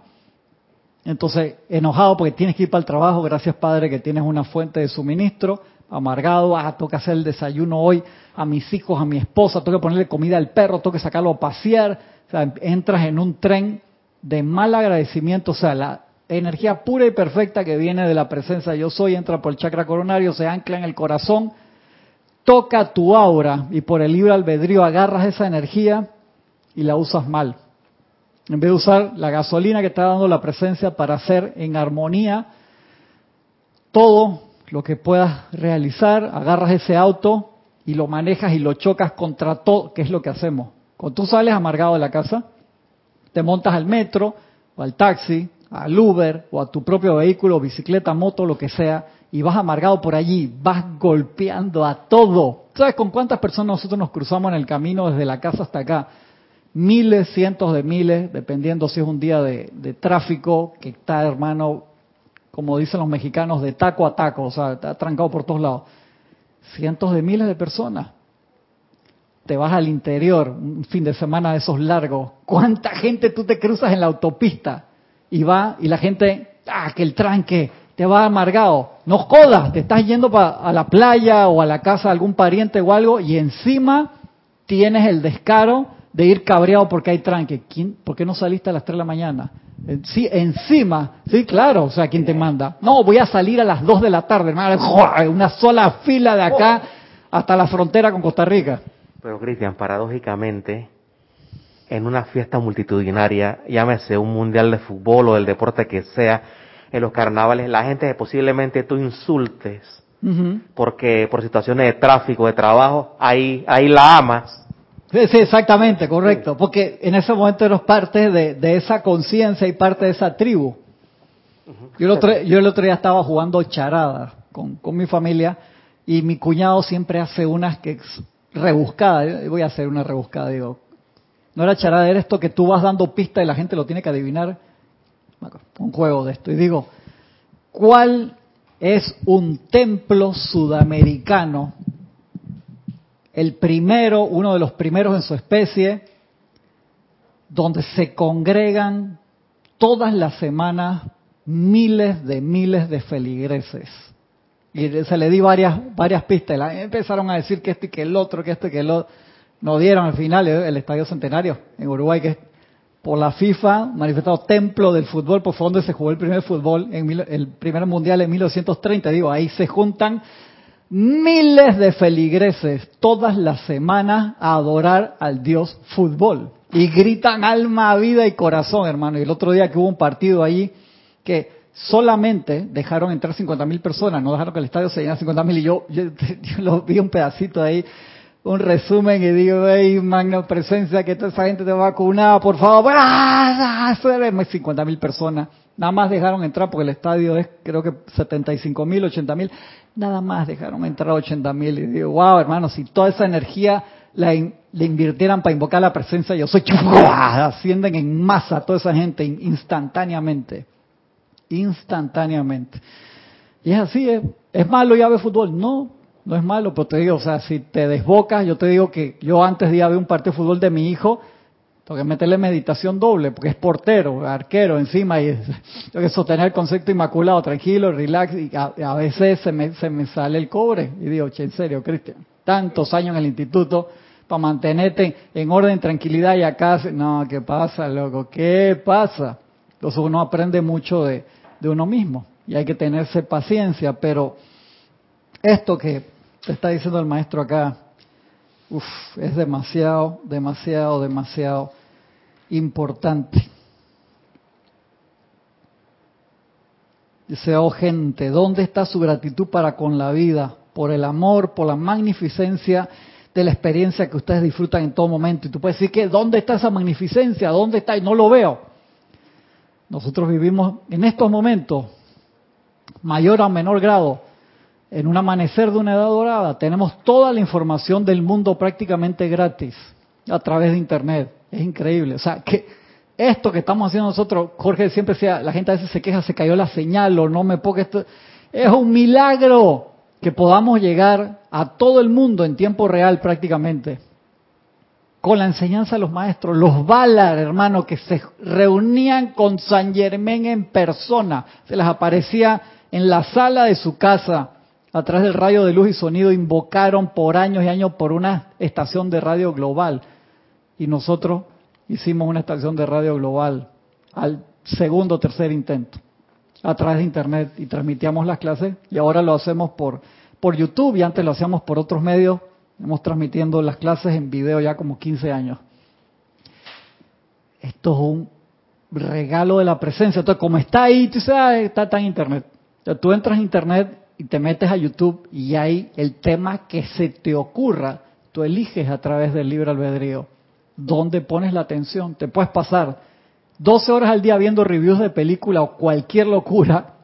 Speaker 1: Entonces, enojado porque tienes que ir para el trabajo, gracias Padre que tienes una fuente de suministro, amargado, ah, que hacer el desayuno hoy a mis hijos, a mi esposa, que ponerle comida al perro, que sacarlo a pasear, entras en un tren de mal agradecimiento, o sea, la energía pura y perfecta que viene de la presencia yo soy, entra por el chakra coronario, se ancla en el corazón, toca tu aura y por el libre albedrío agarras esa energía y la usas mal. En vez de usar la gasolina que está dando la presencia para hacer en armonía todo lo que puedas realizar, agarras ese auto y lo manejas y lo chocas contra todo, que es lo que hacemos. Cuando tú sales amargado de la casa, te montas al metro o al taxi al Uber o a tu propio vehículo, bicicleta, moto, lo que sea, y vas amargado por allí, vas golpeando a todo. ¿Sabes con cuántas personas nosotros nos cruzamos en el camino desde la casa hasta acá? Miles, cientos de miles, dependiendo si es un día de, tráfico, que está, hermano, como dicen los mexicanos, de taco a taco, o sea, está trancado por todos lados. Cientos de miles de personas. Te vas al interior, un fin de semana de esos largos. ¿Cuánta gente tú te cruzas en la autopista? y va y la gente, ah, que el tranque, te va amargado. No jodas, te estás yendo a la playa o a la casa de algún pariente o algo y encima tienes el descaro de ir cabreado porque hay tranque. ¿Quién, ¿Por qué no saliste a las 3 de la mañana? Eh, sí, encima, sí, claro, o sea, ¿quién te manda? No, voy a salir a las 2 de la tarde, hermano, una sola fila de acá hasta la frontera con Costa Rica.
Speaker 2: Pero Cristian, paradójicamente, en una fiesta multitudinaria, llámese un mundial de fútbol o del deporte que sea, en los carnavales, la gente posiblemente tú insultes, porque por situaciones de tráfico, de trabajo, ahí, ahí la amas.
Speaker 1: Sí, exactamente, correcto, porque en ese momento eres parte de, esa conciencia y parte de esa tribu. yo, el otro, yo el otro día estaba jugando charada con, con mi familia y mi cuñado siempre hace unas que rebuscadas, voy a hacer una rebuscada, digo, no era charada, era esto que tú vas dando pista y la gente lo tiene que adivinar. Un juego de esto. Y digo, ¿cuál es un templo sudamericano? El primero, uno de los primeros en su especie, donde se congregan todas las semanas miles de miles de feligreses. Y se le di varias, varias pistas. Empezaron a decir que este y que el otro, que este y que el otro nos dieron al final el Estadio Centenario en Uruguay, que es por la FIFA manifestado templo del fútbol, por donde se jugó el primer fútbol, en el primer mundial en 1930. Digo, ahí se juntan miles de feligreses todas las semanas a adorar al Dios fútbol. Y gritan alma, vida y corazón, hermano. Y el otro día que hubo un partido ahí que solamente dejaron entrar 50 mil personas, no dejaron que el estadio se llenara 50 mil. Y yo, yo, lo vi un pedacito ahí un resumen y digo, hey, magna presencia, que toda esa gente te vacunada, por favor, ¡ah! 50 mil personas. Nada más dejaron entrar, porque el estadio es creo que 75 mil, 80 mil. Nada más dejaron entrar 80 mil. Y digo, wow, hermano, si toda esa energía la, invirtieran para invocar la presencia, yo soy ascienden en masa toda esa gente instantáneamente. Instantáneamente. Y es así, es, es malo ya ver fútbol. No, no es malo, pero te digo, o sea, si te desbocas, yo te digo que yo antes de ir a ver un partido de fútbol de mi hijo, tengo que meterle meditación doble, porque es portero, arquero encima, y tengo que sostener el concepto inmaculado, tranquilo, relax, y a, veces se me, se me sale el cobre. Y digo, che, en serio, Cristian, tantos años en el instituto para mantenerte en orden, tranquilidad, y acá, no, ¿qué pasa, loco? ¿Qué pasa? Entonces uno aprende mucho de, de uno mismo, y hay que tenerse paciencia, pero esto que te está diciendo el maestro acá, es demasiado, demasiado, demasiado importante. Dice, oh gente, ¿dónde está su gratitud para con la vida? Por el amor, por la magnificencia de la experiencia que ustedes disfrutan en todo momento. Y tú puedes decir que, ¿dónde está esa magnificencia? ¿Dónde está? Y no lo veo. Nosotros vivimos en estos momentos, mayor o menor grado, en un amanecer de una edad dorada. Tenemos toda la información del mundo prácticamente gratis a través de Internet. Es increíble. O sea, que esto que estamos haciendo nosotros, Jorge siempre decía, la gente a veces se queja, se cayó la señal o no me ponga esto. Es un milagro que podamos llegar a todo el mundo en tiempo real prácticamente. Con la enseñanza de los maestros, los Valar, hermano, que se reunían con San Germán en persona, se les aparecía en la sala de su casa, a través del rayo de luz y sonido, invocaron por años y años por una estación de radio global. Y nosotros hicimos una estación de radio global al segundo o tercer intento a través de internet y transmitíamos las clases y ahora lo hacemos por, por YouTube y antes lo hacíamos por otros medios. Hemos transmitiendo las clases en video ya como 15 años. Esto es un regalo de la presencia. Entonces, como está ahí, tú sabes, está, está en internet. Tú entras a internet y te metes a YouTube y hay el tema que se te ocurra, tú eliges a través del libre albedrío dónde pones la atención. Te puedes pasar 12 horas al día viendo reviews de película o cualquier locura,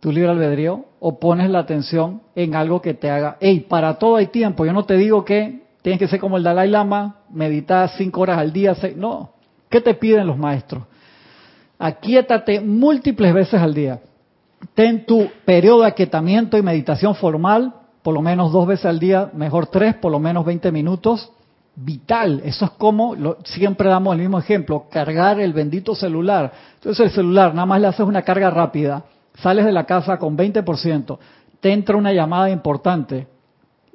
Speaker 1: tu libre albedrío, o pones la atención en algo que te haga, hey, para todo hay tiempo. Yo no te digo que tienes que ser como el Dalai Lama, meditar 5 horas al día, no. ¿Qué te piden los maestros? Aquíétate múltiples veces al día. Ten tu periodo de aquietamiento y meditación formal, por lo menos dos veces al día, mejor tres, por lo menos 20 minutos vital. Eso es como, siempre damos el mismo ejemplo, cargar el bendito celular. Entonces el celular, nada más le haces una carga rápida, sales de la casa con 20%, te entra una llamada importante,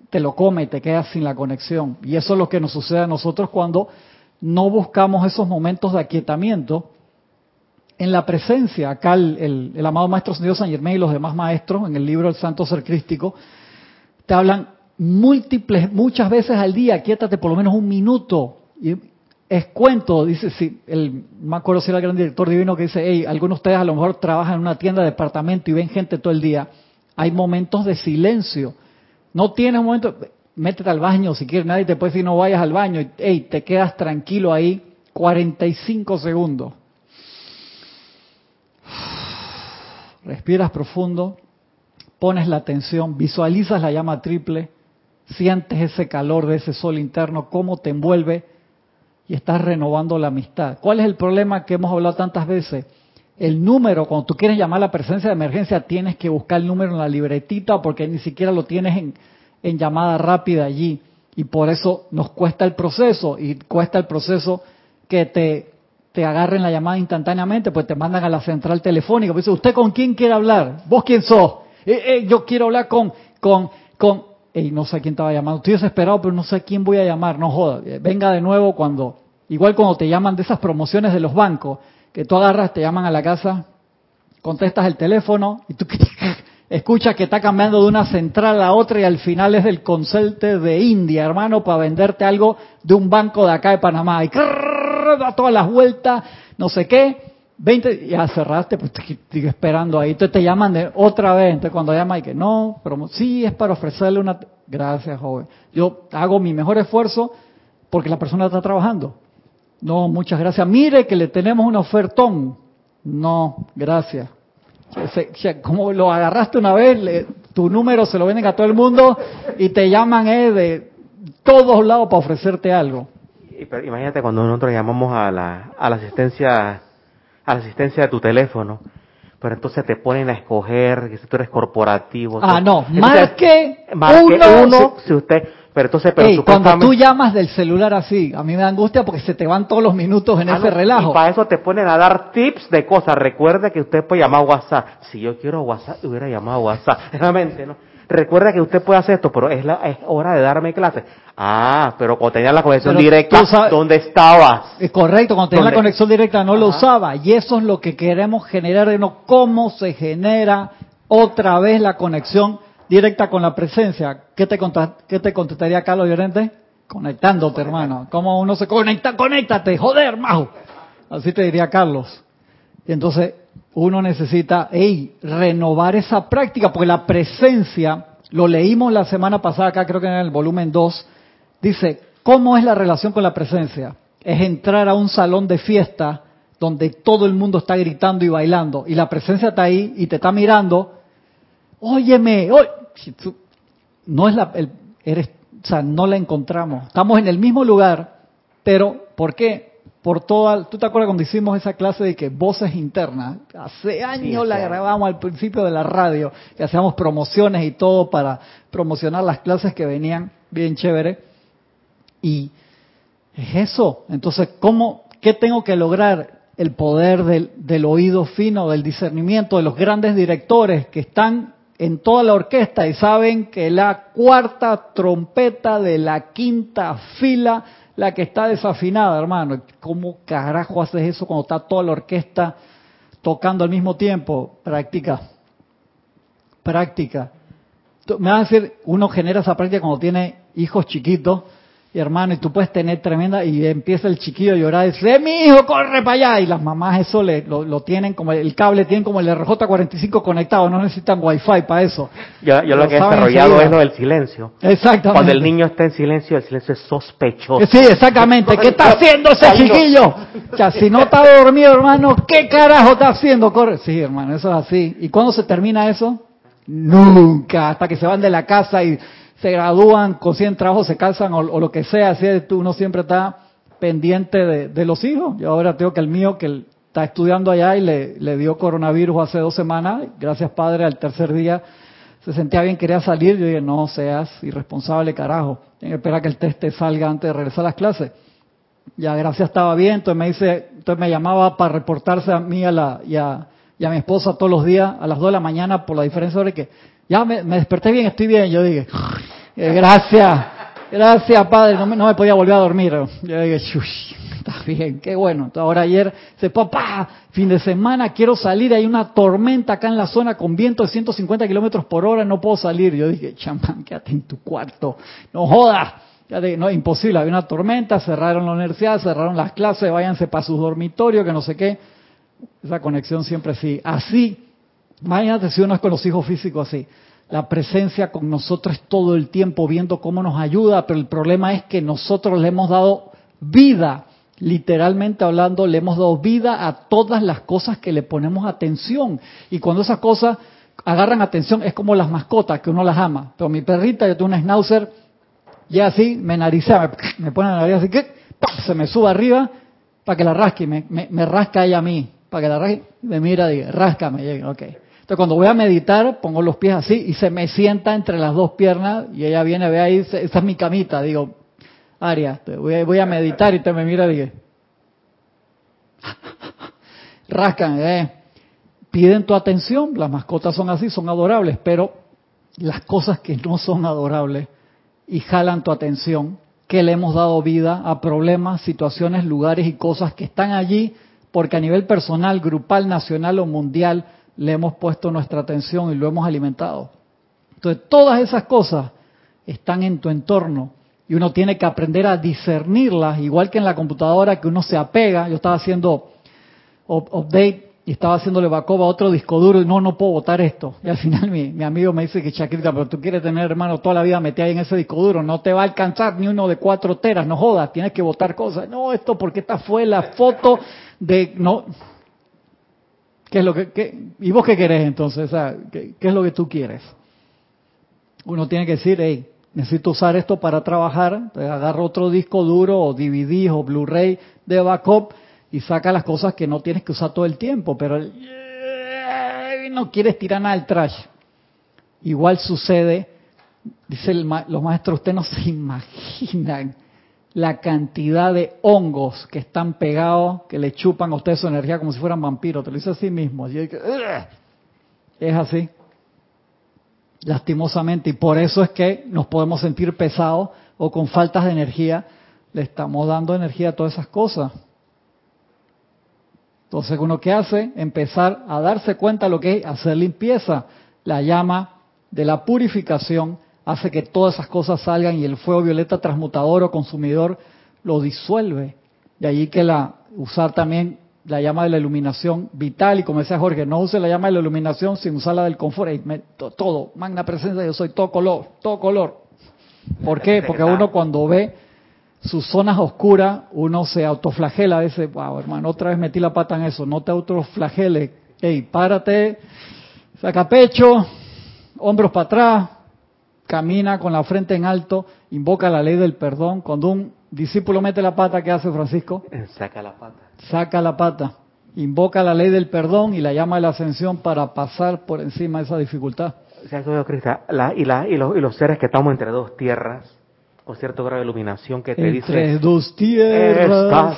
Speaker 1: te lo come y te quedas sin la conexión. Y eso es lo que nos sucede a nosotros cuando no buscamos esos momentos de aquietamiento en la presencia. Acá el, el, amado Maestro Señor San Germán y los demás maestros en el libro El Santo Ser Crístico te hablan múltiples, muchas veces al día, quiétate por lo menos un minuto. Y es cuento, dice, si el, me acuerdo si era el gran director divino que dice, hey, algunos de ustedes a lo mejor trabajan en una tienda de departamento y ven gente todo el día. Hay momentos de silencio. No tienes momento, métete al baño si quieres, nadie te puede decir no vayas al baño. Y, hey, te quedas tranquilo ahí 45 segundos. Respiras profundo, pones la atención, visualizas la llama triple, sientes ese calor de ese sol interno, cómo te envuelve y estás renovando la amistad. ¿Cuál es el problema que hemos hablado tantas veces? El número, cuando tú quieres llamar a la presencia de emergencia, tienes que buscar el número en la libretita porque ni siquiera lo tienes en, en llamada rápida allí. Y por eso nos cuesta el proceso y cuesta el proceso que te, te agarren la llamada instantáneamente, pues te mandan a la central telefónica. Pues, ¿usted con quién quiere hablar? ¿Vos quién sos? Eh, eh, yo quiero hablar con, con, con, y no sé quién estaba llamando, estoy desesperado, pero no sé quién voy a llamar, no joda, eh, venga de nuevo cuando, igual cuando te llaman de esas promociones de los bancos, que tú agarras, te llaman a la casa, contestas el teléfono y tú escuchas que está cambiando de una central a otra y al final es del concelte de India, hermano, para venderte algo de un banco de acá de Panamá. Y da todas las vueltas, no sé qué, 20, ya cerraste, pues sigue esperando ahí. Entonces te llaman de otra vez. Entonces cuando llama y que no, pero sí es para ofrecerle una. Gracias, joven. Yo hago mi mejor esfuerzo porque la persona está trabajando. No, muchas gracias. Mire que le tenemos un ofertón. No, gracias. Como lo agarraste una vez, tu número se lo venden a todo el mundo y te llaman eh, de todos lados para ofrecerte algo.
Speaker 2: Imagínate cuando nosotros llamamos a la, a la asistencia a la asistencia de tu teléfono. Pero entonces te ponen a escoger, que si tú eres corporativo.
Speaker 1: Ah, no, marque,
Speaker 2: marque uno, si, usted, pero entonces, pero
Speaker 1: cuando tú llamas del celular así, a mí me da angustia porque se te van todos los minutos en ah, ese relajo.
Speaker 2: Y para eso te ponen a dar tips de cosas. Recuerde que usted puede llamar a WhatsApp. Si yo quiero WhatsApp, hubiera llamado a WhatsApp. Realmente, ¿no? recuerda que usted puede hacer esto, pero es, la, es hora de darme clase. Ah, pero cuando tenía la conexión directa, ¿dónde estabas?
Speaker 1: Es correcto, cuando tenía la conexión directa no lo usaba. Y eso es lo que queremos generar no cómo se genera otra vez la conexión directa con la presencia. ¿Qué te, qué te contestaría Carlos Llorente? Conectándote, hermano. ¿Cómo uno se conecta? Conéctate, joder, majo. Así te diría Carlos. Y entonces uno necesita hey, renovar esa práctica, porque la presencia, lo leímos la semana pasada acá, creo que en el volumen 2, dice, ¿cómo es la relación con la presencia? Es entrar a un salón de fiesta donde todo el mundo está gritando y bailando y la presencia está ahí y te está mirando, óyeme, no es la, eres, o sea, no la encontramos. Estamos en el mismo lugar, pero ¿por qué? Por toda, ¿tú te acuerdas cuando hicimos esa clase de que voces internas? Hace años la grabamos al principio de la radio, que hacíamos promociones y todo para promocionar las clases que venían bien chévere. Y es eso. Entonces, ¿cómo, qué tengo que lograr? El poder del, oído fino, del discernimiento, de los grandes directores que están en toda la orquesta y saben que la cuarta trompeta de la quinta fila, la que está desafinada, hermano, ¿cómo carajo haces eso cuando está toda la orquesta tocando al mismo tiempo? Práctica, práctica. Me vas a decir, uno genera esa práctica cuando tiene hijos chiquitos y hermano, y tú puedes tener tremenda, y empieza el chiquillo a llorar, y dice, mi hijo, corre para allá, y las mamás eso le, lo, tienen como, el cable tienen como el RJ45 conectado, no necesitan wifi para eso.
Speaker 2: Yo, yo lo, que he desarrollado es lo del silencio.
Speaker 1: Exactamente.
Speaker 2: Cuando el niño está en silencio, el silencio es sospechoso.
Speaker 1: Sí, exactamente. ¿Qué está haciendo ese chiquillo? O si no está dormido, hermano, ¿qué carajo está haciendo? Corre. Sí, hermano, eso es así. ¿Y cuándo se termina eso? Nunca, hasta que se van de la casa y se gradúan, consiguen trabajo, se casan o, lo que sea, así es, uno siempre está pendiente de, los hijos. Yo ahora tengo que el mío, que está estudiando allá y le, le dio coronavirus hace dos semanas, gracias padre, al tercer día se sentía bien, quería salir, yo dije, no seas irresponsable, carajo, tengo que esperar que el test te salga antes de regresar a las clases. Ya, gracias, estaba bien, entonces me dice, entonces me llamaba para reportarse a mí a la, y, a, y a mi esposa todos los días a las 2 de la mañana por la diferencia de que ya me, desperté bien, estoy bien. Yo dije, gracias, gracias Padre, no me, podía volver a dormir. Yo dije, está bien, qué bueno. ahora ayer, se papá, fin de semana, quiero salir, hay una tormenta acá en la zona con viento de 150 kilómetros por hora, no puedo salir. Yo dije, chamán, quédate en tu cuarto, no jodas. No, imposible, había una tormenta, cerraron la universidad, cerraron las clases, váyanse para sus dormitorios, que no sé qué. Esa conexión siempre sí. Así Imagínate si uno es con los hijos físicos así. La presencia con nosotros todo el tiempo viendo cómo nos ayuda, pero el problema es que nosotros le hemos dado vida, literalmente hablando, le hemos dado vida a todas las cosas que le ponemos atención. Y cuando esas cosas agarran atención, es como las mascotas, que uno las ama. Pero mi perrita, yo tengo una schnauzer, y así me narizea, me, pone la nariz así, que se me sube arriba para que la rasque, me, me, rasca ella a mí, para que la rasque, me mira y dice, ráscame, ok. Entonces cuando voy a meditar, pongo los pies así y se me sienta entre las dos piernas y ella viene, ve ahí, esa es mi camita. Digo, Aria, voy a, meditar y te me mira y dice, rascan, eh. piden tu atención, las mascotas son así, son adorables, pero las cosas que no son adorables y jalan tu atención, que le hemos dado vida a problemas, situaciones, lugares y cosas que están allí porque a nivel personal, grupal, nacional o mundial le hemos puesto nuestra atención y lo hemos alimentado. Entonces, todas esas cosas están en tu entorno y uno tiene que aprender a discernirlas, igual que en la computadora que uno se apega. Yo estaba haciendo update y estaba haciéndole backup a otro disco duro y no, no puedo votar esto. Y al final mi, amigo me dice que Chacrita, pero tú quieres tener, hermano, toda la vida metida ahí en ese disco duro, no te va a alcanzar ni uno de cuatro teras, no jodas, tienes que votar cosas. No, esto porque esta fue la foto de... no ¿Qué es lo que, ¿Y vos qué querés entonces? ¿qué, es lo que tú quieres? Uno tiene que decir, hey, necesito usar esto para trabajar, agarro otro disco duro o DVD o Blu-ray de backup y saca las cosas que no tienes que usar todo el tiempo, pero no quieres tirar nada al trash. Igual sucede, dice los maestros, ustedes no se imaginan la cantidad de hongos que están pegados, que le chupan a ustedes su energía como si fueran vampiros. Te lo dice así mismo. es así. Lastimosamente. Y por eso es que nos podemos sentir pesados o con faltas de energía. Le estamos dando energía a todas esas cosas. Entonces, uno que hace, empezar a darse cuenta de lo que es hacer limpieza. La llama de la purificación hace que todas esas cosas salgan y el fuego violeta transmutador o consumidor lo disuelve. De allí que la usar también la llama de la iluminación vital y como decía Jorge, no use la llama de la iluminación sin usar la del confort. todo, magna presencia, yo soy todo color, todo color. ¿Por qué? Porque uno cuando ve sus zonas oscuras, uno se autoflagela veces, wow, hermano, otra vez metí la pata en eso, no te autoflageles, hey, párate, saca pecho, hombros para atrás, camina con la frente en alto, invoca la ley del perdón. Cuando un discípulo mete la pata, ¿qué hace Francisco?
Speaker 2: Saca la pata.
Speaker 1: Saca la pata. Invoca la ley del perdón y la llama de la ascensión para pasar por encima de esa dificultad.
Speaker 2: y, la, y, los, y los seres que estamos entre dos tierras, con cierto grado de iluminación que te dice...
Speaker 1: Entre dos tierras.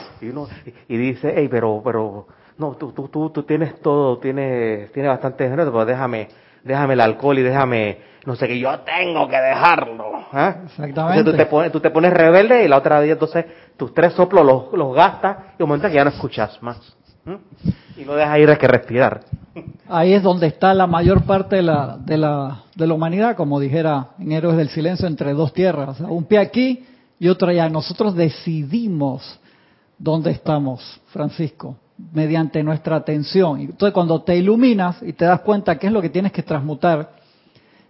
Speaker 2: y, dice, hey, pero, pero, no, tú, tú, tú, tú tienes todo, tienes, tienes bastante dinero, pero déjame, déjame el alcohol y déjame no sé que yo tengo que dejarlo. ¿eh?
Speaker 1: Exactamente.
Speaker 2: tú te, pones, tú te pones rebelde y la otra día entonces tus tres soplos los, los gastas y un momento que ya no escuchas más. Y no dejas ir a que respirar.
Speaker 1: Ahí es donde está la mayor parte de la, de la, de la humanidad, como dijera en Héroes del Silencio, entre dos tierras. un pie aquí y otro allá. Nosotros decidimos dónde estamos, Francisco, mediante nuestra atención. Entonces cuando te iluminas y te das cuenta qué es lo que tienes que transmutar,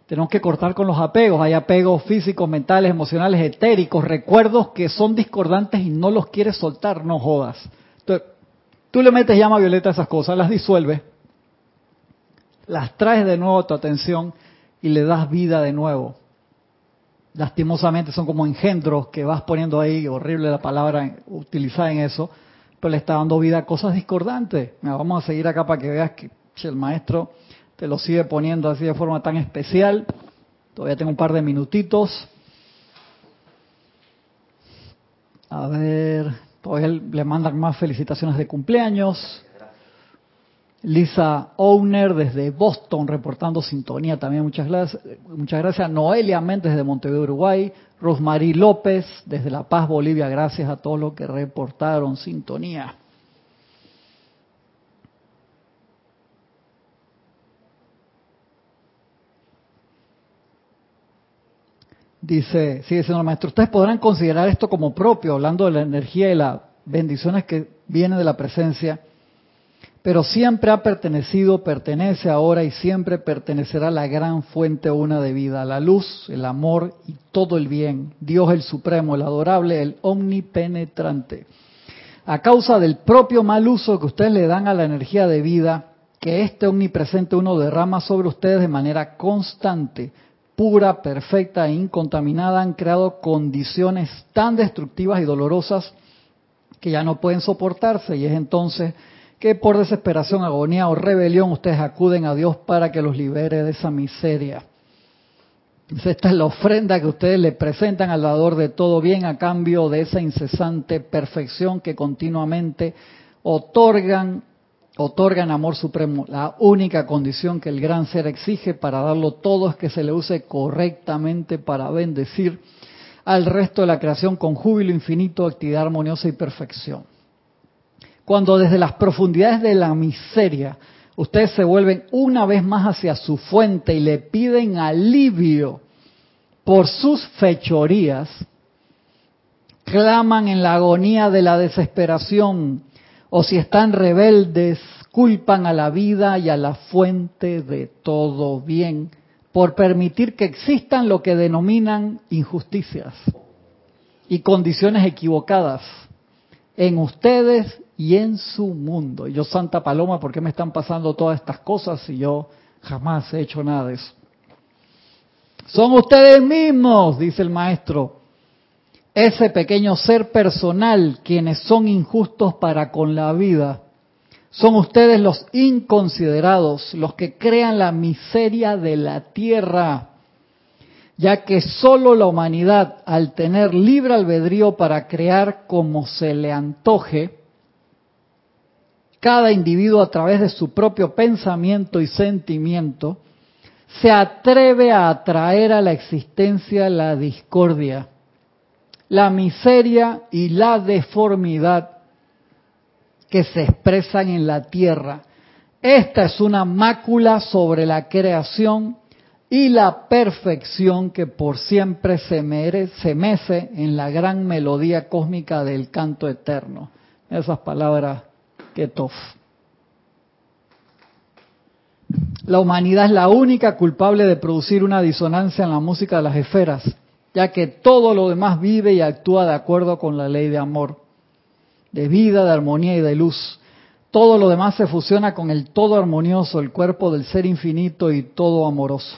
Speaker 1: tenemos que cortar con los apegos. Hay apegos físicos, mentales, emocionales, etéricos, recuerdos que son discordantes y no los quieres soltar, no jodas. Entonces, tú le metes llama violeta a esas cosas, las disuelves, las traes de nuevo a tu atención y le das vida de nuevo. Lastimosamente son como engendros que vas poniendo ahí, horrible la palabra utilizada en eso, pero le está dando vida a cosas discordantes. vamos a seguir acá para que veas que el maestro te lo sigue poniendo así de forma tan especial. Todavía tengo un par de minutitos. A ver, todavía le mandan más felicitaciones de cumpleaños. Lisa Owner desde Boston reportando sintonía también, muchas gracias. Muchas gracias. Noelia Méndez desde Montevideo, Uruguay. Rosmarie López desde La Paz, Bolivia. Gracias a todos los que reportaron sintonía. Dice, sigue siendo el maestro, ustedes podrán considerar esto como propio, hablando de la energía y las bendiciones que vienen de la presencia, pero siempre ha pertenecido, pertenece ahora y siempre pertenecerá a la gran fuente una de vida, la luz, el amor y todo el bien, Dios el Supremo, el adorable, el omnipenetrante. A causa del propio mal uso que ustedes le dan a la energía de vida, que este omnipresente uno derrama sobre ustedes de manera constante, pura, perfecta e incontaminada han creado condiciones tan destructivas y dolorosas que ya no pueden soportarse y es entonces que por desesperación, agonía o rebelión ustedes acuden a Dios para que los libere de esa miseria. Esta es la ofrenda que ustedes le presentan al dador de todo bien a cambio de esa incesante perfección que continuamente otorgan otorgan amor supremo. La única condición que el gran ser exige para darlo todo es que se le use correctamente para bendecir al resto de la creación con júbilo infinito, actividad armoniosa y perfección. Cuando desde las profundidades de la miseria ustedes se vuelven una vez más hacia su fuente y le piden alivio por sus fechorías, claman en la agonía de la desesperación o si están rebeldes, culpan a la vida y a la fuente de todo bien por permitir que existan lo que denominan injusticias y condiciones equivocadas en ustedes y en su mundo. Y yo, Santa Paloma, ¿por qué me están pasando todas estas cosas si yo jamás he hecho nada de eso? Son ustedes mismos, dice el maestro, ese pequeño ser personal quienes son injustos para con la vida. Son ustedes los inconsiderados, los que crean la miseria de la tierra, ya que solo la humanidad, al tener libre albedrío para crear como se le antoje, cada individuo a través de su propio pensamiento y sentimiento, se atreve a atraer a la existencia la discordia la miseria y la deformidad que se expresan en la tierra. Esta es una mácula sobre la creación y la perfección que por siempre se, se mece en la gran melodía cósmica del canto eterno. Esas palabras La humanidad es la única culpable de producir una disonancia en la música de las esferas, ya que todo lo demás vive y actúa de acuerdo con la ley de amor, de vida, de armonía y de luz. Todo lo demás se fusiona con el todo armonioso, el cuerpo del ser infinito y todo amoroso.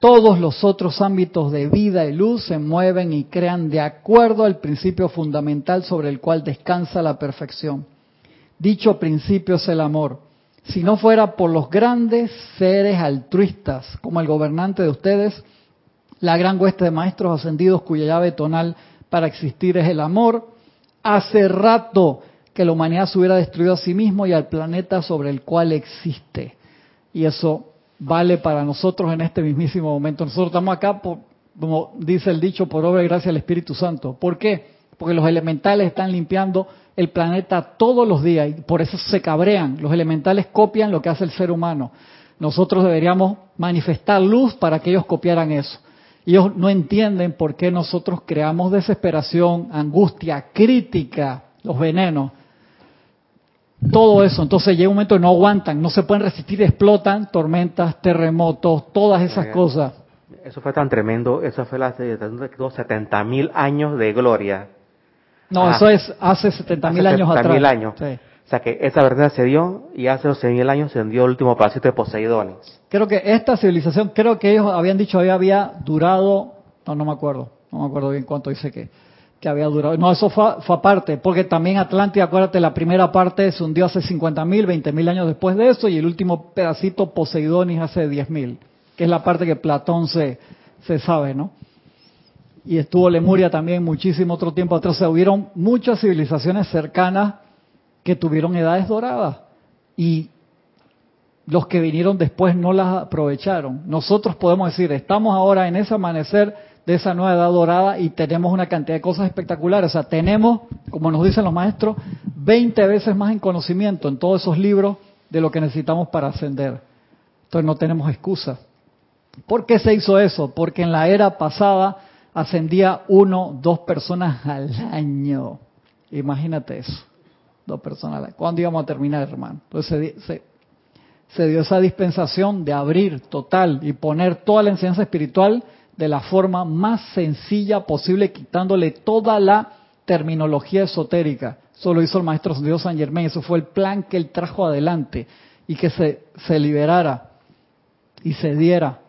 Speaker 1: Todos los otros ámbitos de vida y luz se mueven y crean de acuerdo al principio fundamental sobre el cual descansa la perfección. Dicho principio es el amor. Si no fuera por los grandes seres altruistas, como el gobernante de ustedes, la gran hueste de maestros ascendidos cuya llave tonal para existir es el amor, hace rato que la humanidad se hubiera destruido a sí mismo y al planeta sobre el cual existe. Y eso vale para nosotros en este mismísimo momento. Nosotros estamos acá, como dice el dicho, por obra y gracia del Espíritu Santo. ¿Por qué? Porque los elementales están limpiando el planeta todos los días y por eso se cabrean. Los elementales copian lo que hace el ser humano. Nosotros deberíamos manifestar luz para que ellos copiaran eso. Ellos no entienden por qué nosotros creamos desesperación, angustia, crítica, los venenos todo eso. Entonces llega un momento que no aguantan, no se pueden resistir, explotan tormentas, terremotos, todas esas cosas.
Speaker 2: Eso fue tan tremendo, eso fue hace 70 mil años de gloria.
Speaker 1: No, eso es hace 70 mil años atrás.
Speaker 2: mil años. O sea que esa verdad se dio y hace los mil años se dio el último pasito de Poseidones.
Speaker 1: Creo que esta civilización, creo que ellos habían dicho que había durado, no, no me acuerdo, no me acuerdo bien cuánto dice que, que había durado. No, eso fue, aparte, porque también Atlántida, acuérdate, la primera parte se hundió hace 50.000, mil, mil años después de eso, y el último pedacito Poseidonis hace 10.000, que es la parte que Platón se, se sabe, ¿no? Y estuvo Lemuria también muchísimo otro tiempo atrás. se hubieron muchas civilizaciones cercanas que tuvieron edades doradas. Y los que vinieron después no las aprovecharon. Nosotros podemos decir, estamos ahora en ese amanecer de esa nueva edad dorada y tenemos una cantidad de cosas espectaculares. O sea, tenemos, como nos dicen los maestros, 20 veces más en conocimiento en todos esos libros de lo que necesitamos para ascender. Entonces no tenemos excusa. ¿Por qué se hizo eso? Porque en la era pasada ascendía uno, dos personas al año. Imagínate eso. Dos personas al año. ¿Cuándo íbamos a terminar, hermano? Entonces se, se dio esa dispensación de abrir total y poner toda la enseñanza espiritual de la forma más sencilla posible, quitándole toda la terminología esotérica. Eso lo hizo el maestro Dios San Germain, eso fue el plan que él trajo adelante y que se, se liberara y se diera,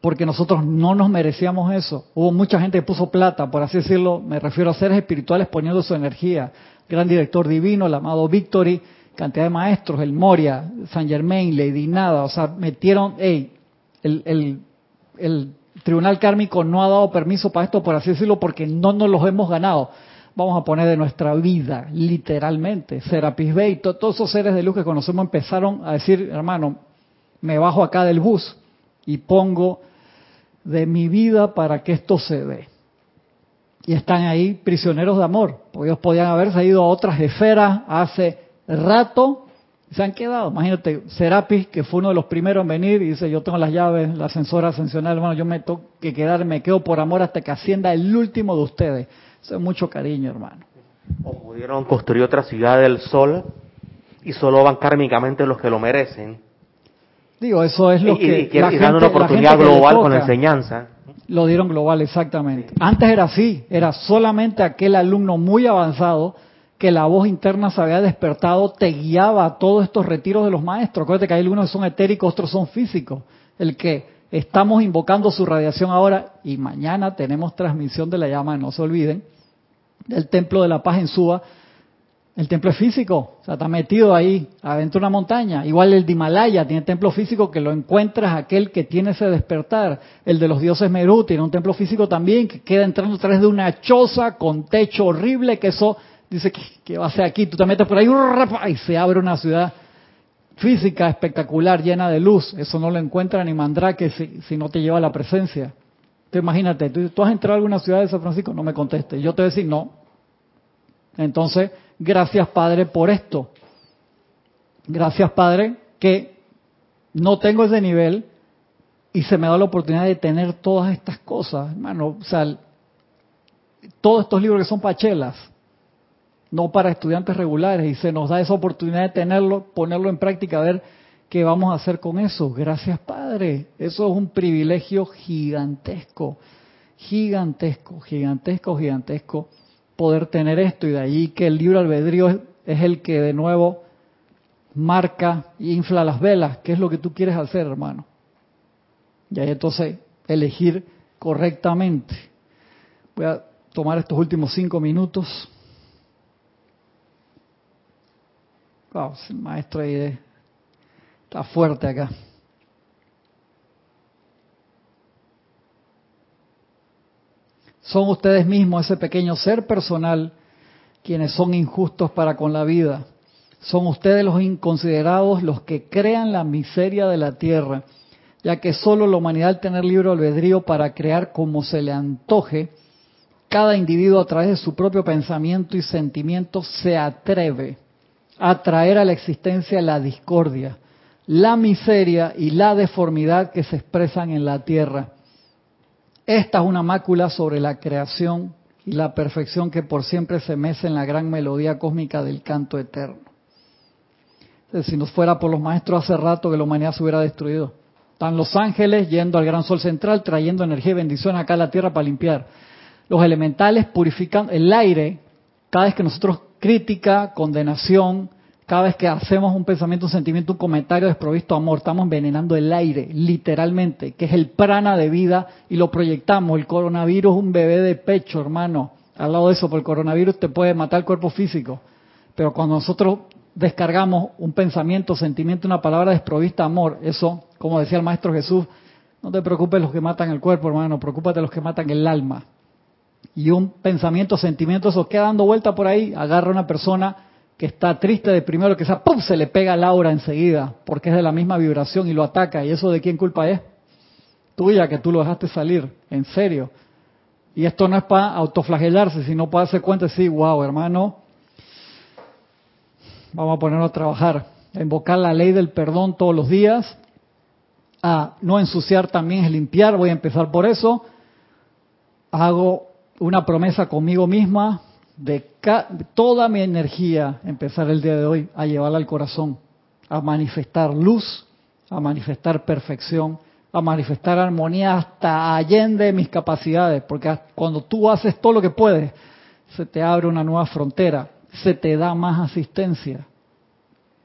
Speaker 1: porque nosotros no nos merecíamos eso. Hubo mucha gente que puso plata, por así decirlo, me refiero a seres espirituales poniendo su energía. Gran director divino, el amado Victory, cantidad de maestros, el Moria, San Germain, Lady Nada, o sea, metieron, hey, el, el, el tribunal kármico no ha dado permiso para esto, por así decirlo, porque no nos los hemos ganado. Vamos a poner de nuestra vida, literalmente. Serapis Bey, todos esos seres de luz que conocemos empezaron a decir, hermano, me bajo acá del bus y pongo de mi vida para que esto se dé. Y están ahí prisioneros de amor, porque ellos podían haberse ido a otras esferas hace rato se han quedado. Imagínate, Serapis, que fue uno de los primeros en venir, y dice, yo tengo las llaves, la ascensora ascensional, hermano, yo me tengo que quedar, me quedo por amor hasta que ascienda el último de ustedes. Eso es mucho cariño, hermano.
Speaker 2: O pudieron construir otra ciudad del sol y solo van kármicamente los que lo merecen.
Speaker 1: Digo, eso es lo que...
Speaker 2: Y, una oportunidad global con enseñanza.
Speaker 1: Lo dieron global, exactamente. Antes era así, era solamente aquel alumno muy avanzado que la voz interna se había despertado, te guiaba a todos estos retiros de los maestros. Acuérdate que hay algunos que son etéricos, otros son físicos. El que estamos invocando su radiación ahora y mañana tenemos transmisión de la llama, no se olviden, del Templo de la Paz en Suba. El templo es físico, o sea, está metido ahí, adentro de una montaña. Igual el de Himalaya tiene templo físico que lo encuentras aquel que tiene ese despertar. El de los dioses Merú tiene un templo físico también que queda entrando a través de una choza con techo horrible que eso dice que, va a ser aquí, tú te metes por ahí y se abre una ciudad física espectacular, llena de luz. Eso no lo encuentra ni Mandrake si, si no te lleva la presencia. Entonces imagínate, ¿tú, has entrado a alguna ciudad de San Francisco? No me conteste. Yo te voy a decir no. Entonces, gracias Padre por esto. Gracias Padre que no tengo ese nivel y se me da la oportunidad de tener todas estas cosas, hermano. O sea, todos estos libros que son pachelas, no para estudiantes regulares, y se nos da esa oportunidad de tenerlo, ponerlo en práctica, a ver qué vamos a hacer con eso. Gracias, Padre. Eso es un privilegio gigantesco, gigantesco, gigantesco, gigantesco, poder tener esto, y de ahí que el libro albedrío es, es el que de nuevo marca e infla las velas. ¿Qué es lo que tú quieres hacer, hermano? Y ahí entonces elegir correctamente. Voy a tomar estos últimos cinco minutos. Wow, el maestro ahí está fuerte acá. Son ustedes mismos, ese pequeño ser personal, quienes son injustos para con la vida. Son ustedes los inconsiderados los que crean la miseria de la tierra ya que solo la humanidad al tener libre albedrío para crear como se le antoje, cada individuo a través de su propio pensamiento y sentimiento se atreve a traer a la existencia la discordia, la miseria y la deformidad que se expresan en la tierra. Esta es una mácula sobre la creación y la perfección que por siempre se mece en la gran melodía cósmica del canto eterno. si nos fuera por los maestros hace rato que la humanidad se hubiera destruido. Están los ángeles yendo al gran sol central, trayendo energía y bendición acá a la tierra para limpiar. Los elementales purifican el aire. Cada vez que nosotros crítica, condenación, cada vez que hacemos un pensamiento, un sentimiento, un comentario desprovisto de amor, estamos envenenando el aire, literalmente, que es el prana de vida y lo proyectamos. El coronavirus es un bebé de pecho, hermano. Al lado de eso, por el coronavirus te puede matar el cuerpo físico. Pero cuando nosotros descargamos un pensamiento, sentimiento, una palabra desprovista amor, eso, como decía el Maestro Jesús, no te preocupes los que matan el cuerpo, hermano, preocúpate los que matan el alma. Y un pensamiento, sentimiento, eso queda dando vuelta por ahí, agarra a una persona que está triste, de primero que sea, ¡pum! se le pega la aura enseguida, porque es de la misma vibración y lo ataca. ¿Y eso de quién culpa es? Tuya, que tú lo dejaste salir, en serio. Y esto no es para autoflagelarse, sino para darse cuenta y decir, wow, hermano, vamos a ponernos a trabajar, a invocar la ley del perdón todos los días, a no ensuciar también es limpiar, voy a empezar por eso, hago una promesa conmigo misma de toda mi energía, empezar el día de hoy a llevarla al corazón, a manifestar luz, a manifestar perfección, a manifestar armonía hasta allende mis capacidades, porque cuando tú haces todo lo que puedes, se te abre una nueva frontera se te da más asistencia.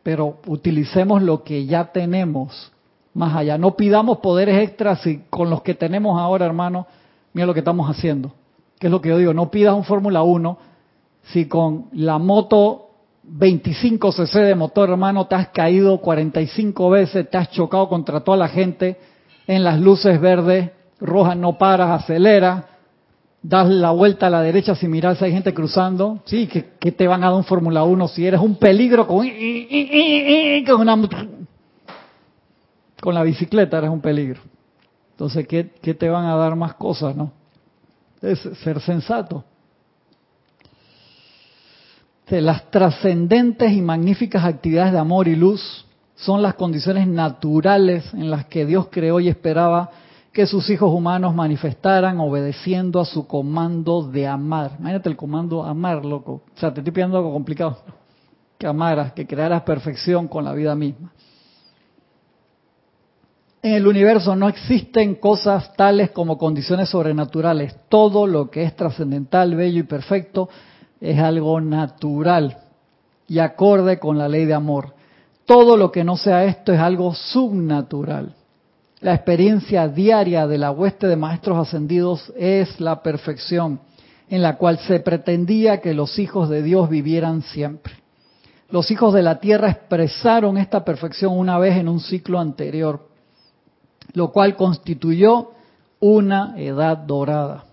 Speaker 1: Pero utilicemos lo que ya tenemos más allá. No pidamos poderes extras y con los que tenemos ahora, hermano, mira lo que estamos haciendo. Que es lo que yo digo, no pidas un Fórmula 1 si con la moto 25 cc de motor, hermano, te has caído 45 veces, te has chocado contra toda la gente en las luces verdes, rojas, no paras, acelera, das la vuelta a la derecha si miras si hay gente cruzando, sí, que, te van a dar un Fórmula 1 si eres un peligro con, con la bicicleta eres un peligro. Entonces, ¿qué, ¿qué, te van a dar más cosas, no? Es ser sensato. Las trascendentes y magníficas actividades de amor y luz son las condiciones naturales en las que Dios creó y esperaba que sus hijos humanos manifestaran obedeciendo a su comando de amar. Imagínate el comando amar, loco. O sea, te estoy pidiendo algo complicado. Que amaras, que crearas perfección con la vida misma. En el universo no existen cosas tales como condiciones sobrenaturales. Todo lo que es trascendental, bello y perfecto es algo natural y acorde con la ley de amor. Todo lo que no sea esto es algo subnatural. La experiencia diaria de la hueste de maestros ascendidos es la perfección en la cual se pretendía que los hijos de Dios vivieran siempre. Los hijos de la tierra expresaron esta perfección una vez en un ciclo anterior, lo cual constituyó una edad dorada.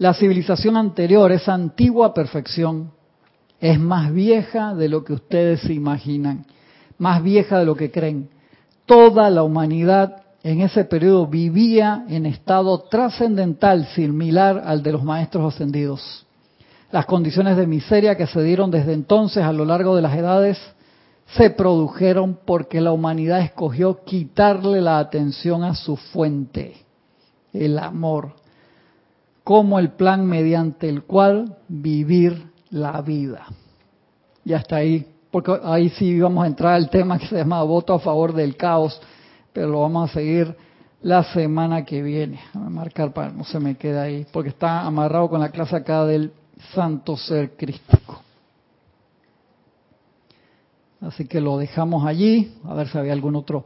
Speaker 1: La civilización anterior, esa antigua perfección, es más vieja de lo que ustedes se imaginan, más vieja de lo que creen toda la humanidad en ese periodo vivía en estado trascendental similar al de los maestros ascendidos. Las condiciones de miseria que se dieron desde entonces a lo largo de las edades se produjeron porque la humanidad escogió quitarle la atención a su fuente, el amor, como el plan mediante el cual vivir la vida. Y hasta ahí, porque ahí sí vamos a entrar al tema que se llama voto a favor del caos, pero lo vamos a seguir la semana que viene. A marcar para no se me quede ahí, porque está amarrado con la clase acá del santo ser crístico. Así que lo dejamos allí, a ver si había algún otro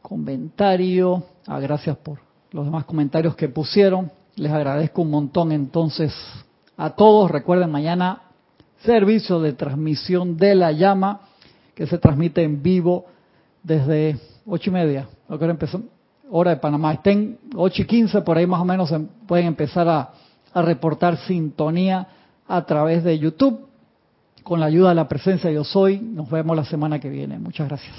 Speaker 1: comentario. Ah, gracias por los demás comentarios que pusieron. Les agradezco un montón entonces a todos. Recuerden mañana servicio de transmisión de la llama que se transmite en vivo desde ocho y media. Ahora hora de Panamá. Estén ocho y quince, por ahí más o menos pueden empezar a, a reportar sintonía a través de YouTube. Con la ayuda de la presencia Yo Soy, nos vemos la semana que viene. Muchas gracias.